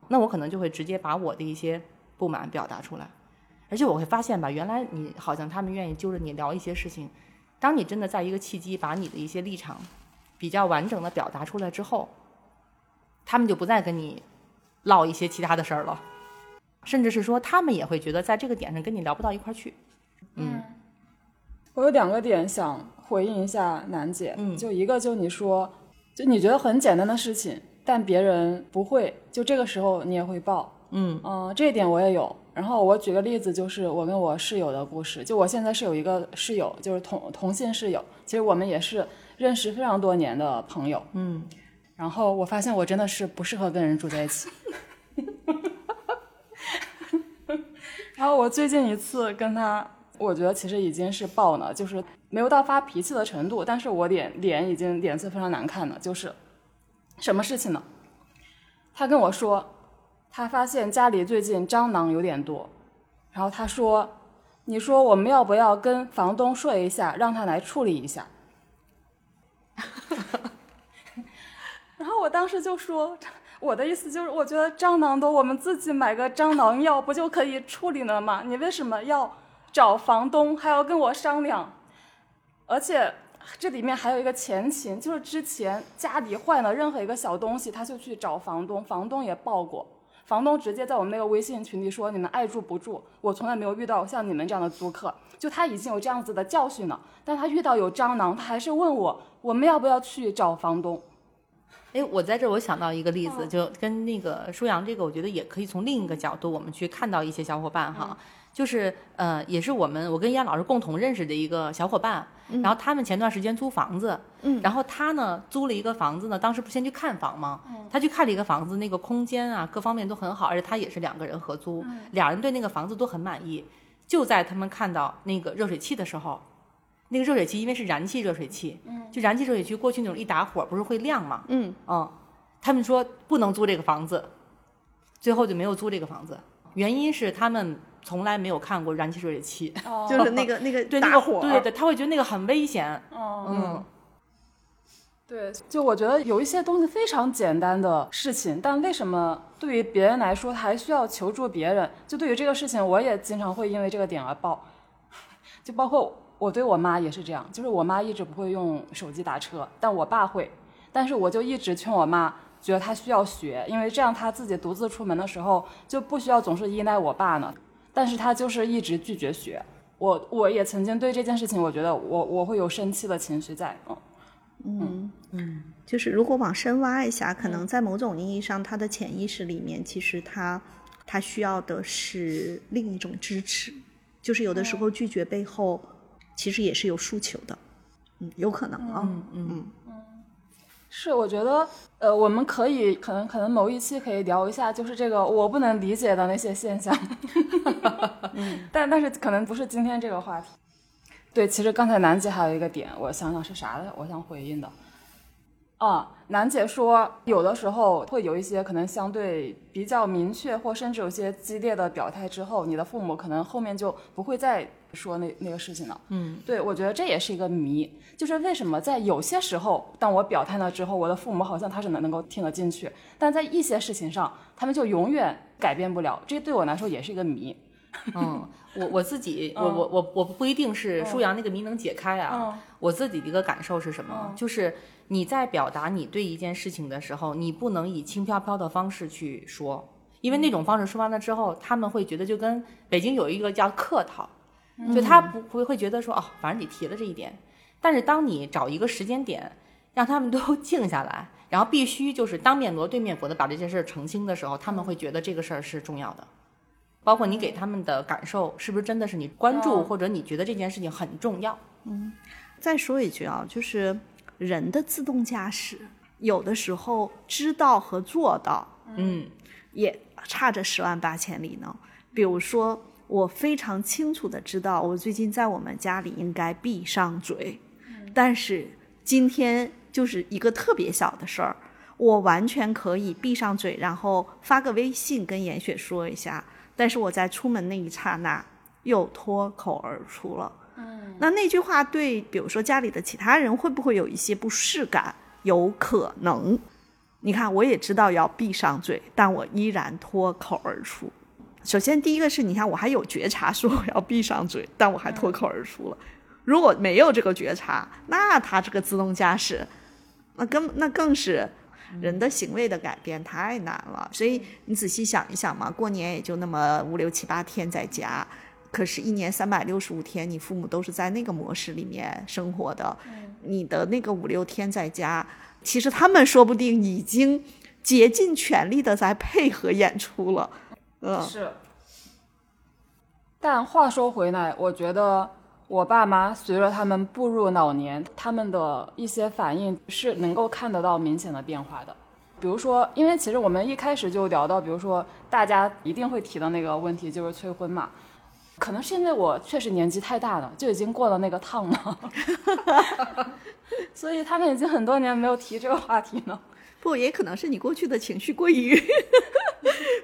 那我可能就会直接把我的一些不满表达出来，而且我会发现吧，原来你好像他们愿意揪着你聊一些事情，当你真的在一个契机把你的一些立场比较完整的表达出来之后，他们就不再跟你唠一些其他的事儿了，甚至是说他们也会觉得在这个点上跟你聊不到一块儿去。嗯我有两个点想回应一下楠姐，嗯就一个就你说，就你觉得很简单的事情，但别人不会，就这个时候你也会爆，嗯嗯、这一点我也有。然后我举个例子，就是我跟我室友的故事。就我现在是有一个室友，就是同同性室友，其实我们也是认识非常多年的朋友。嗯然后我发现我真的是不适合跟人住在一起。然后我最近一次跟他，我觉得其实已经是爆了，就是没有到发脾气的程度，但是我脸脸已经脸色非常难看了。就是什么事情呢？他跟我说，他发现家里最近蟑螂有点多，然后他说：“你说我们要不要跟房东说一下，让他来处理一下？”然我当时就说。我的意思就是，我觉得蟑螂多，我们自己买个蟑螂药不就可以处理了吗？你为什么要找房东，还要跟我商量？而且这里面还有一个前情，就是之前家里坏了任何一个小东西，他就去找房东，房东也报过，房东直接在我们那个微信群里说：“你们爱住不住。”我从来没有遇到像你们这样的租客，就他已经有这样子的教训了，但他遇到有蟑螂，他还是问我，我们要不要去找房东？哎，我在这儿我想到一个例子，就跟那个舒阳这个，我觉得也可以从另一个角度，我们去看到一些小伙伴哈，就是呃，也是我们我跟燕老师共同认识的一个小伙伴，然后他们前段时间租房子，嗯，然后他呢租了一个房子呢，当时不先去看房吗？他去看了一个房子，那个空间啊各方面都很好，而且他也是两个人合租，俩人对那个房子都很满意，就在他们看到那个热水器的时候。那个热水器因为是燃气热水器，嗯，就燃气热水器过去那种一打火不是会亮吗？嗯，嗯，他们说不能租这个房子，最后就没有租这个房子。原因是他们从来没有看过燃气热水器，就是那个 那个对那个火，对对，他会觉得那个很危险。嗯，对，就我觉得有一些东西非常简单的事情，但为什么对于别人来说还需要求助别人？就对于这个事情，我也经常会因为这个点而爆，就包括。我对我妈也是这样，就是我妈一直不会用手机打车，但我爸会，但是我就一直劝我妈，觉得她需要学，因为这样她自己独自出门的时候就不需要总是依赖我爸呢。但是她就是一直拒绝学，我我也曾经对这件事情，我觉得我我会有生气的情绪在，嗯嗯嗯，就是如果往深挖一下，可能在某种意义上，她的潜意识里面，其实她她需要的是另一种支持，就是有的时候拒绝背后。其实也是有诉求的，嗯，有可能啊，嗯嗯。嗯，是，我觉得，呃，我们可以，可能可能某一期可以聊一下，就是这个我不能理解的那些现象，嗯，但但是可能不是今天这个话题。对，其实刚才楠姐还有一个点，我想想是啥的，我想回应的。啊，楠姐说，有的时候会有一些可能相对比较明确，或甚至有些激烈的表态之后，你的父母可能后面就不会再说那那个事情了。嗯，对，我觉得这也是一个谜，就是为什么在有些时候，当我表态了之后，我的父母好像他是能能够听得进去，但在一些事情上，他们就永远改变不了。这对我来说也是一个谜。嗯，我我自己，我我我我不一定是舒阳那个谜能解开啊。嗯我自己的一个感受是什么？就是你在表达你对一件事情的时候，你不能以轻飘飘的方式去说，因为那种方式说完了之后，他们会觉得就跟北京有一个叫客套，就他不会会觉得说哦，反正你提了这一点。但是当你找一个时间点，让他们都 静下来，然后必须就是当面锣对面鼓的把这件事澄清的时候，他们会觉得这个事儿是重要的。包括你给他们的感受，是不是真的是你关注，或者你觉得这件事情很重要？嗯，再说一句啊，就是人的自动驾驶，有的时候知道和做到，嗯，也差着十万八千里呢。比如说，我非常清楚的知道，我最近在我们家里应该闭上嘴，但是今天就是一个特别小的事儿，我完全可以闭上嘴，然后发个微信跟严雪说一下。但是我在出门那一刹那又脱口而出了，嗯，那那句话对，比如说家里的其他人会不会有一些不适感？有可能。你看，我也知道要闭上嘴，但我依然脱口而出。首先，第一个是你看，我还有觉察说我要闭上嘴，但我还脱口而出了。如果没有这个觉察，那他这个自动驾驶，那更那更是。人的行为的改变太难了，所以你仔细想一想嘛，过年也就那么五六七八天在家，可是，一年三百六十五天，你父母都是在那个模式里面生活的。你的那个五六天在家，其实他们说不定已经竭尽全力的在配合演出了。嗯，是。但话说回来，我觉得。我爸妈随着他们步入老年，他们的一些反应是能够看得到明显的变化的。比如说，因为其实我们一开始就聊到，比如说大家一定会提的那个问题就是催婚嘛。可能是因为我确实年纪太大了，就已经过了那个趟了，所以他们已经很多年没有提这个话题了。不，也可能是你过去的情绪过于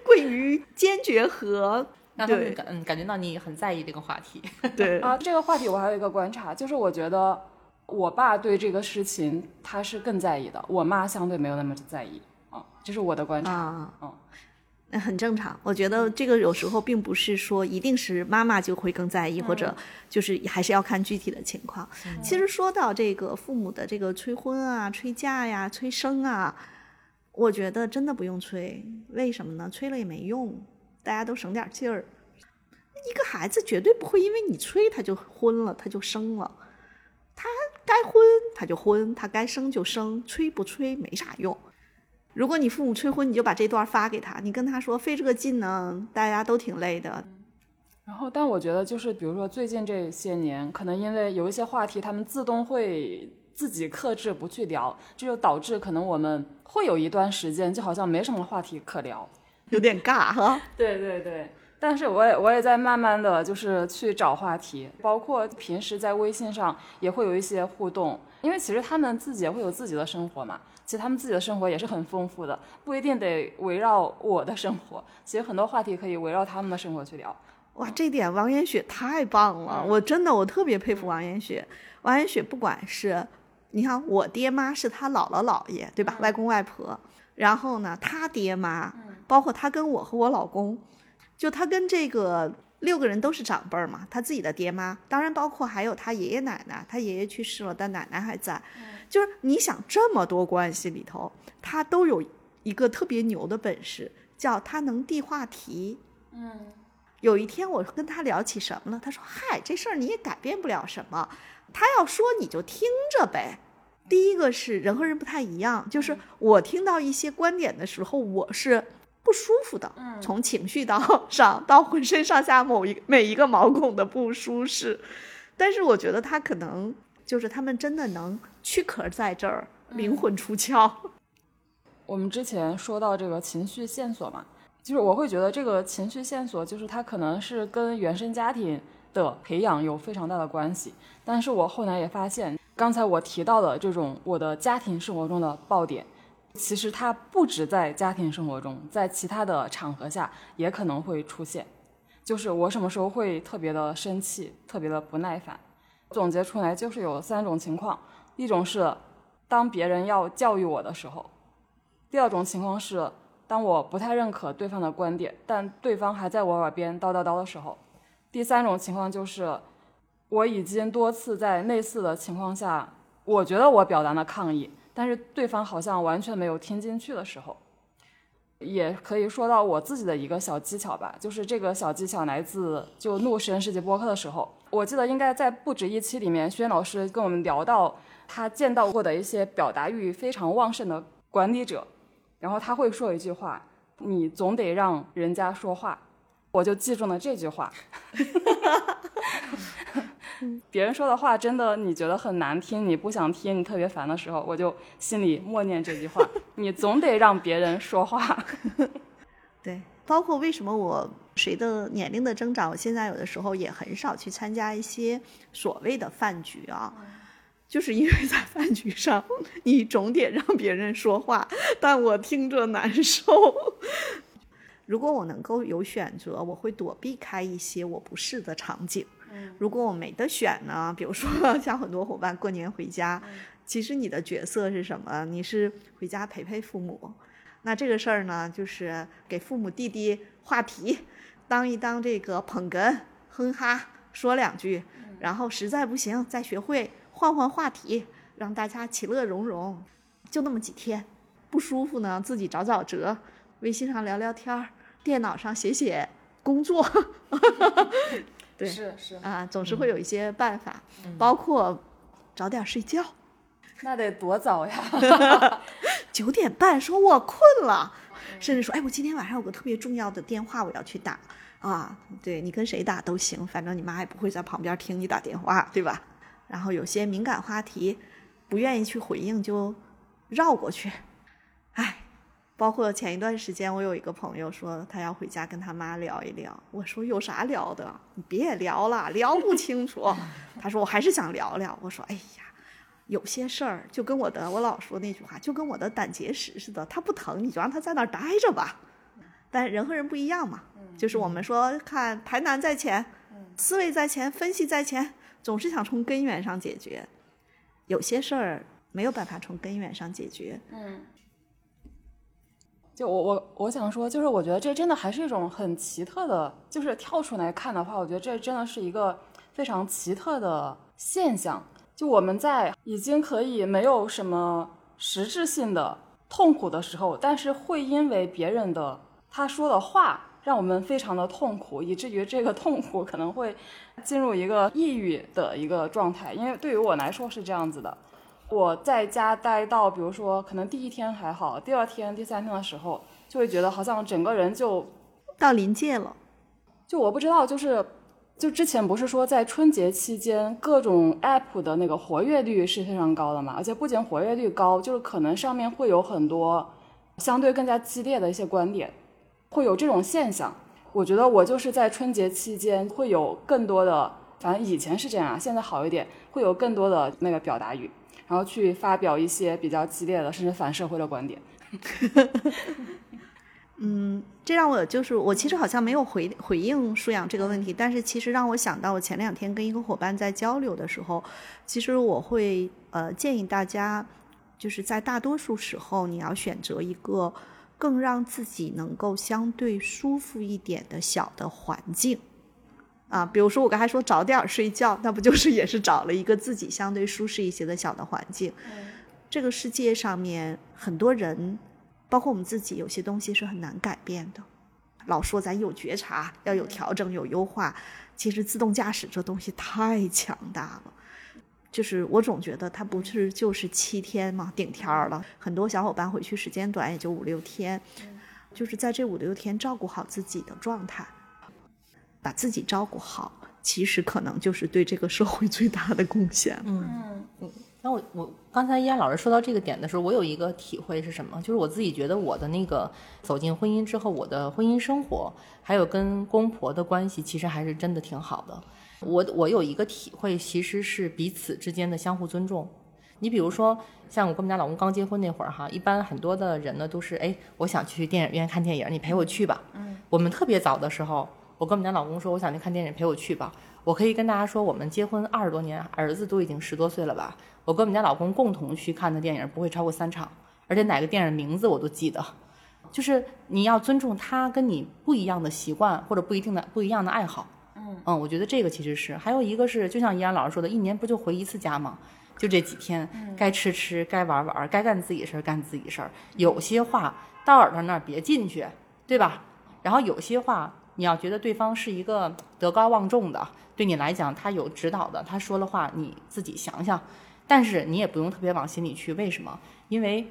过于坚决和对 让他们感嗯感觉到你很在意这个话题。对啊，这个话题我还有一个观察，就是我觉得我爸对这个事情他是更在意的，我妈相对没有那么在意啊，这是我的观察。啊，嗯，那很正常。我觉得这个有时候并不是说一定是妈妈就会更在意，或者就是还是要看具体的情况。其实说到这个父母的这个催婚啊、催嫁呀、催生啊，我觉得真的不用催。为什么呢？催了也没用，大家都省点劲儿。一个孩子绝对不会因为你催他就婚了，他就生了。他该婚他就婚，他该生就生，催不催没啥用。如果你父母催婚，你就把这段发给他，你跟他说费这个劲呢，大家都挺累的。然后，但我觉得就是，比如说最近这些年，可能因为有一些话题，他们自动会自己克制不去聊，这就导致可能我们会有一段时间就好像没什么话题可聊。有点尬哈。对对对，但是我也我也在慢慢的就是去找话题，包括平时在微信上也会有一些互动，因为其实他们自己也会有自己的生活嘛，其实他们自己的生活也是很丰富的，不一定得围绕我的生活，其实很多话题可以围绕他们的生活去聊。哇，这点王岩雪太棒了！我真的我特别佩服王岩雪。王岩雪不管是，你看我爹妈是他姥姥姥爷，对吧？外公外婆，然后呢，他爹妈，包括他跟我和我老公，就他跟这个六个人都是长辈儿嘛，他自己的爹妈，当然包括还有他爷爷奶奶，他爷爷去世了，但奶奶还在。就是你想这么多关系里头，他都有一个特别牛的本事，叫他能递话题。嗯有一天我跟他聊起什么了，他说：“嗨，这事儿你也改变不了什么，他要说你就听着呗。”第一个是人和人不太一样，就是我听到一些观点的时候，我是不舒服的，从情绪到上到浑身上下某一每一个毛孔的不舒适。但是我觉得他可能就是他们真的能躯壳在这儿，灵魂出窍。我们之前说到这个情绪线索嘛，就是我会觉得这个情绪线索，就是它可能是跟原生家庭的培养有非常大的关系。但是我后来也发现，刚才我提到的这种我的家庭生活中的爆点，其实它不止在家庭生活中，在其他的场合下也可能会出现。就是我什么时候会特别的生气，特别的不耐烦。总结出来就是有三种情况，一种是当别人要教育我的时候，第二种情况是当我不太认可对方的观点，但对方还在我耳边叨叨叨的时候，第三种情况就是我已经多次在类似的情况下，我觉得我表达了抗议，但是对方好像完全没有听进去的时候。也可以说到我自己的一个小技巧吧，就是这个小技巧来自就录实验世界播客的时候，我记得应该在不止一期里面，轩老师跟我们聊到他见到过的一些表达欲非常旺盛的管理者，然后他会说一句话：“你总得让人家说话。”我就记住了这句话。别人说的话真的你觉得很难听，你不想听，你特别烦的时候，我就心里默念这句话：你总得让别人说话。对，包括为什么我随着年龄的增长，我现在有的时候也很少去参加一些所谓的饭局啊，就是因为在饭局上，你总得让别人说话，但我听着难受。如果我能够有选择，我会躲避开一些我不适的场景。如果我没得选呢？比如说 像很多伙伴过年回家，其实你的角色是什么？你是回家陪陪父母。那这个事儿呢，就是给父母弟弟话题，当一当这个捧哏、哼哈，说两句，然后实在不行再学会换换话题，让大家其乐融融。就那么几天，不舒服呢，自己找找辙，微信上聊聊天儿，电脑上写写工作。对是是，啊，总是会有一些办法，包括早点睡觉，那得多早呀！九点半说我困了，甚至说，哎，我今天晚上有个特别重要的电话我要去打啊，对你跟谁打都行，反正你妈也不会在旁边听你打电话，对吧？然后有些敏感话题不愿意去回应就绕过去，哎，包括前一段时间，我有一个朋友说他要回家跟他妈聊一聊，我说有啥聊的？你别聊了，聊不清楚。他说我还是想聊聊。我说哎呀，有些事儿就跟我的我老说那句话，就跟我的胆结石似的，它不疼你就让它在那儿待着吧。但人和人不一样嘛，就是我们说看排难在前，思维在前，分析在前，总是想从根源上解决。有些事儿没有办法从根源上解决。嗯。就我我我想说，就是我觉得这真的还是一种很奇特的，就是跳出来看的话，我觉得这真的是一个非常奇特的现象。就我们在已经可以没有什么实质性的痛苦的时候，但是会因为别人的他说的话，让我们非常的痛苦，以至于这个痛苦可能会进入一个抑郁的一个状态。因为对于我来说是这样子的。我在家待到，比如说，可能第一天还好，第二天、第三天的时候，就会觉得好像整个人就到临界了。就我不知道，就是就之前不是说在春节期间各种 app 的那个活跃率是非常高的嘛？而且不仅活跃率高，就是可能上面会有很多相对更加激烈的一些观点，会有这种现象。我觉得我就是在春节期间会有更多的，反正以前是这样，现在好一点，会有更多的那个表达欲。然后去发表一些比较激烈的，甚至反社会的观点。嗯，这让我就是我其实好像没有回回应舒阳这个问题，但是其实让我想到，我前两天跟一个伙伴在交流的时候，其实我会呃建议大家，就是在大多数时候你要选择一个更让自己能够相对舒服一点的小的环境。啊，比如说我刚才说早点睡觉，那不就是也是找了一个自己相对舒适一些的小的环境？这个世界上面很多人，包括我们自己，有些东西是很难改变的。老说咱有觉察，要有调整，有优化。其实自动驾驶这东西太强大了，就是我总觉得它不是就是七天嘛，顶天儿了。很多小伙伴回去时间短，也就五六天，就是在这五六天照顾好自己的状态。把自己照顾好，其实可能就是对这个社会最大的贡献。嗯嗯，那我我刚才依安老师说到这个点的时候，我有一个体会是什么？就是我自己觉得我的那个走进婚姻之后，我的婚姻生活还有跟公婆的关系，其实还是真的挺好的。我我有一个体会，其实是彼此之间的相互尊重。你比如说，像我跟我们家老公刚结婚那会儿哈，一般很多的人呢都是，哎，我想去电影院看电影，你陪我去吧。嗯，我们特别早的时候。我跟我们家老公说，我想去看电影，陪我去吧。我可以跟大家说，我们结婚二十多年，儿子都已经十多岁了吧。我跟我们家老公共同去看的电影不会超过三场，而且哪个电影名字我都记得。就是你要尊重他跟你不一样的习惯或者不一定的不一样的爱好。嗯嗯，我觉得这个其实是还有一个是，就像依然老师说的，一年不就回一次家吗？就这几天，该吃吃，该玩玩，该干自己事儿干自己事儿。有些话到耳朵那儿别进去，对吧？然后有些话。你要觉得对方是一个德高望重的，对你来讲他有指导的，他说的话你自己想想，但是你也不用特别往心里去。为什么？因为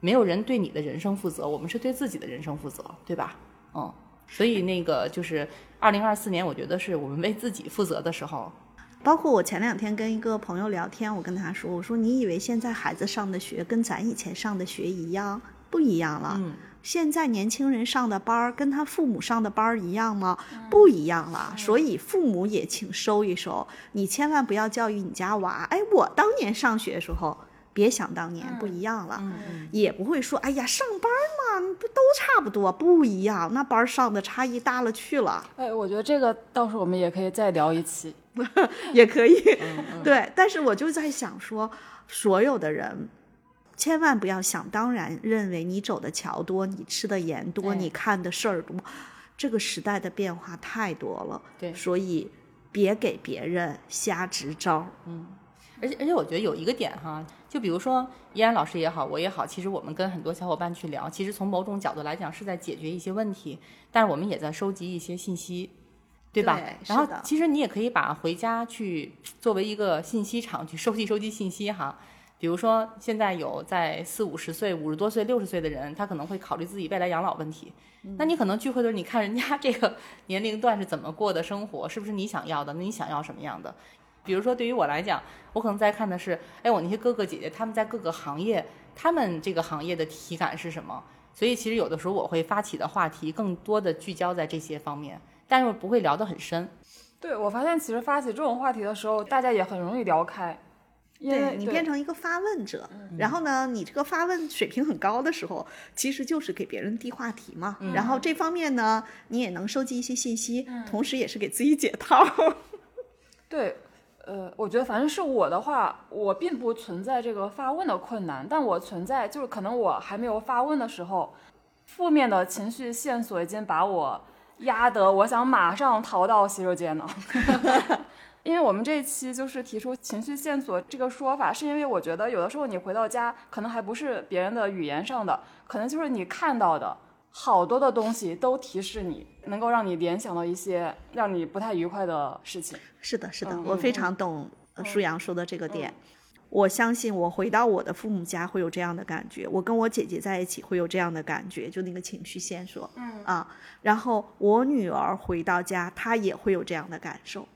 没有人对你的人生负责，我们是对自己的人生负责，对吧？嗯，所以那个就是二零二四年，我觉得是我们为自己负责的时候。包括我前两天跟一个朋友聊天，我跟他说，我说你以为现在孩子上的学跟咱以前上的学一样？不一样了。嗯。现在年轻人上的班儿跟他父母上的班儿一样吗？不一样了，所以父母也请收一收。你千万不要教育你家娃，哎，我当年上学的时候，别想当年不一样了，也不会说，哎呀，上班嘛，不都差不多？不一样，那班上的差异大了去了。哎，我觉得这个到时候我们也可以再聊一期，也可以。对，但是我就在想说，所有的人。千万不要想当然认为你走的桥多，你吃的盐多，你看的事儿多。这个时代的变化太多了，对，所以别给别人瞎支招。嗯，而且而且我觉得有一个点哈，就比如说依安老师也好，我也好，其实我们跟很多小伙伴去聊，其实从某种角度来讲是在解决一些问题，但是我们也在收集一些信息，对吧？然后其实你也可以把回家去作为一个信息场去收集收集信息哈。比如说，现在有在四五十岁、五十多岁、六十岁的人，他可能会考虑自己未来养老问题。那你可能聚会的时候，你看人家这个年龄段是怎么过的生活，是不是你想要的？那你想要什么样的？比如说，对于我来讲，我可能在看的是，哎，我那些哥哥姐姐他们在各个行业，他们这个行业的体感是什么？所以其实有的时候我会发起的话题更多的聚焦在这些方面，但是不会聊得很深。对我发现，其实发起这种话题的时候，大家也很容易聊开。因为对你变成一个发问者，然后呢，你这个发问水平很高的时候，其实就是给别人递话题嘛。然后这方面呢，你也能收集一些信息，同时也是给自己解套。对，呃，我觉得反正是我的话，我并不存在这个发问的困难，但我存在就是可能我还没有发问的时候，负面的情绪线索已经把我压得我想马上逃到洗手间了。因为我们这一期就是提出情绪线索这个说法，是因为我觉得有的时候你回到家，可能还不是别人的语言上的，可能就是你看到的好多的东西都提示你，能够让你联想到一些让你不太愉快的事情。是的，是的，嗯我非常懂呃舒阳说的这个点。我相信我回到我的父母家会有这样的感觉，我跟我姐姐在一起会有这样的感觉，就那个情绪线索，嗯啊，然后我女儿回到家，她也会有这样的感受，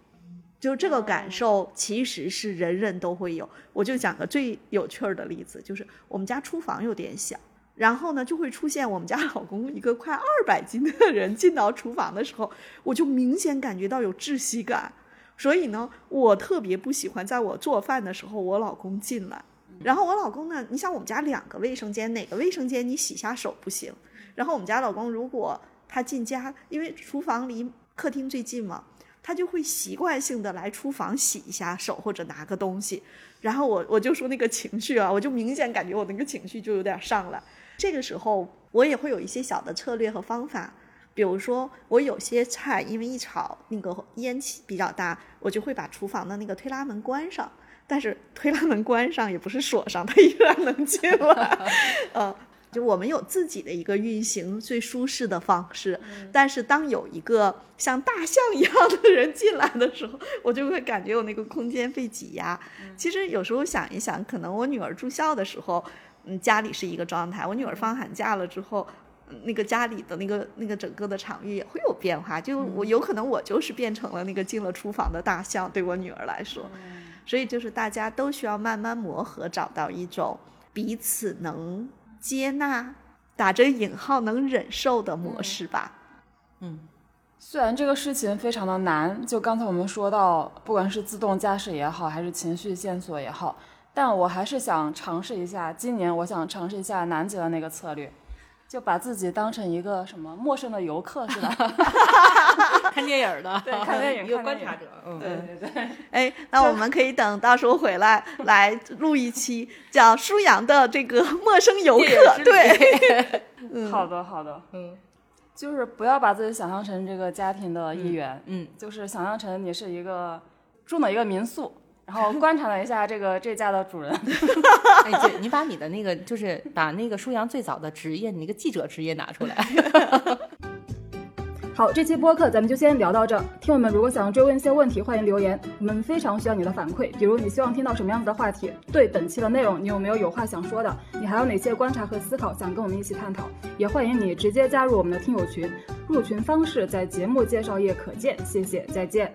就这个感受其实是人人都会有。我就讲个最有趣儿的例子，就是我们家厨房有点小，然后呢就会出现我们家老公一个快二百斤的人进到厨房的时候，我就明显感觉到有窒息感。所以呢，我特别不喜欢在我做饭的时候，我老公进来。然后我老公呢，你想我们家两个卫生间，哪个卫生间你洗下手不行？然后我们家老公如果他进家，因为厨房离客厅最近嘛，他就会习惯性的来厨房洗一下手或者拿个东西。然后我我就说那个情绪啊，我就明显感觉我那个情绪就有点上来。这个时候我也会有一些小的策略和方法。比如说，我有些菜因为一炒那个烟气比较大，我就会把厨房的那个推拉门关上。但是推拉门关上也不是锁上，它依然能进来。呃，就我们有自己的一个运行最舒适的方式。但是当有一个像大象一样的人进来的时候，我就会感觉我那个空间被挤压。其实有时候想一想，可能我女儿住校的时候，嗯，家里是一个状态；我女儿放寒假了之后。那个家里的那个那个整个的场域也会有变化，就我有可能我就是变成了那个进了厨房的大象，对我女儿来说，所以就是大家都需要慢慢磨合，找到一种彼此能接纳、打着引号能忍受的模式吧。嗯，虽然这个事情非常的难，就刚才我们说到，不管是自动驾驶也好，还是情绪线索也好，但我还是想尝试一下。今年我想尝试一下南姐的那个策略。就把自己当成一个什么陌生的游客是吧？看电影的，对，看电影，一个观察者。嗯，对对对。哎，那我们可以等到时候回来来录一期叫舒阳的这个陌生游客。对，好的好的，嗯，就是不要把自己想象成这个家庭的一员，嗯，就是想象成你是一个住了一个民宿。然后观察了一下这个这家的主人，你把你的那个就是把那个舒阳最早的职业，你那个记者职业拿出来。好，这期播客咱们就先聊到这儿。听友们如果想追问一些问题，欢迎留言，我们非常需要你的反馈。比如你希望听到什么样子的话题？对本期的内容，你有没有有话想说的？你还有哪些观察和思考想跟我们一起探讨？也欢迎你直接加入我们的听友群，入群方式在节目介绍页可见。谢谢，再见。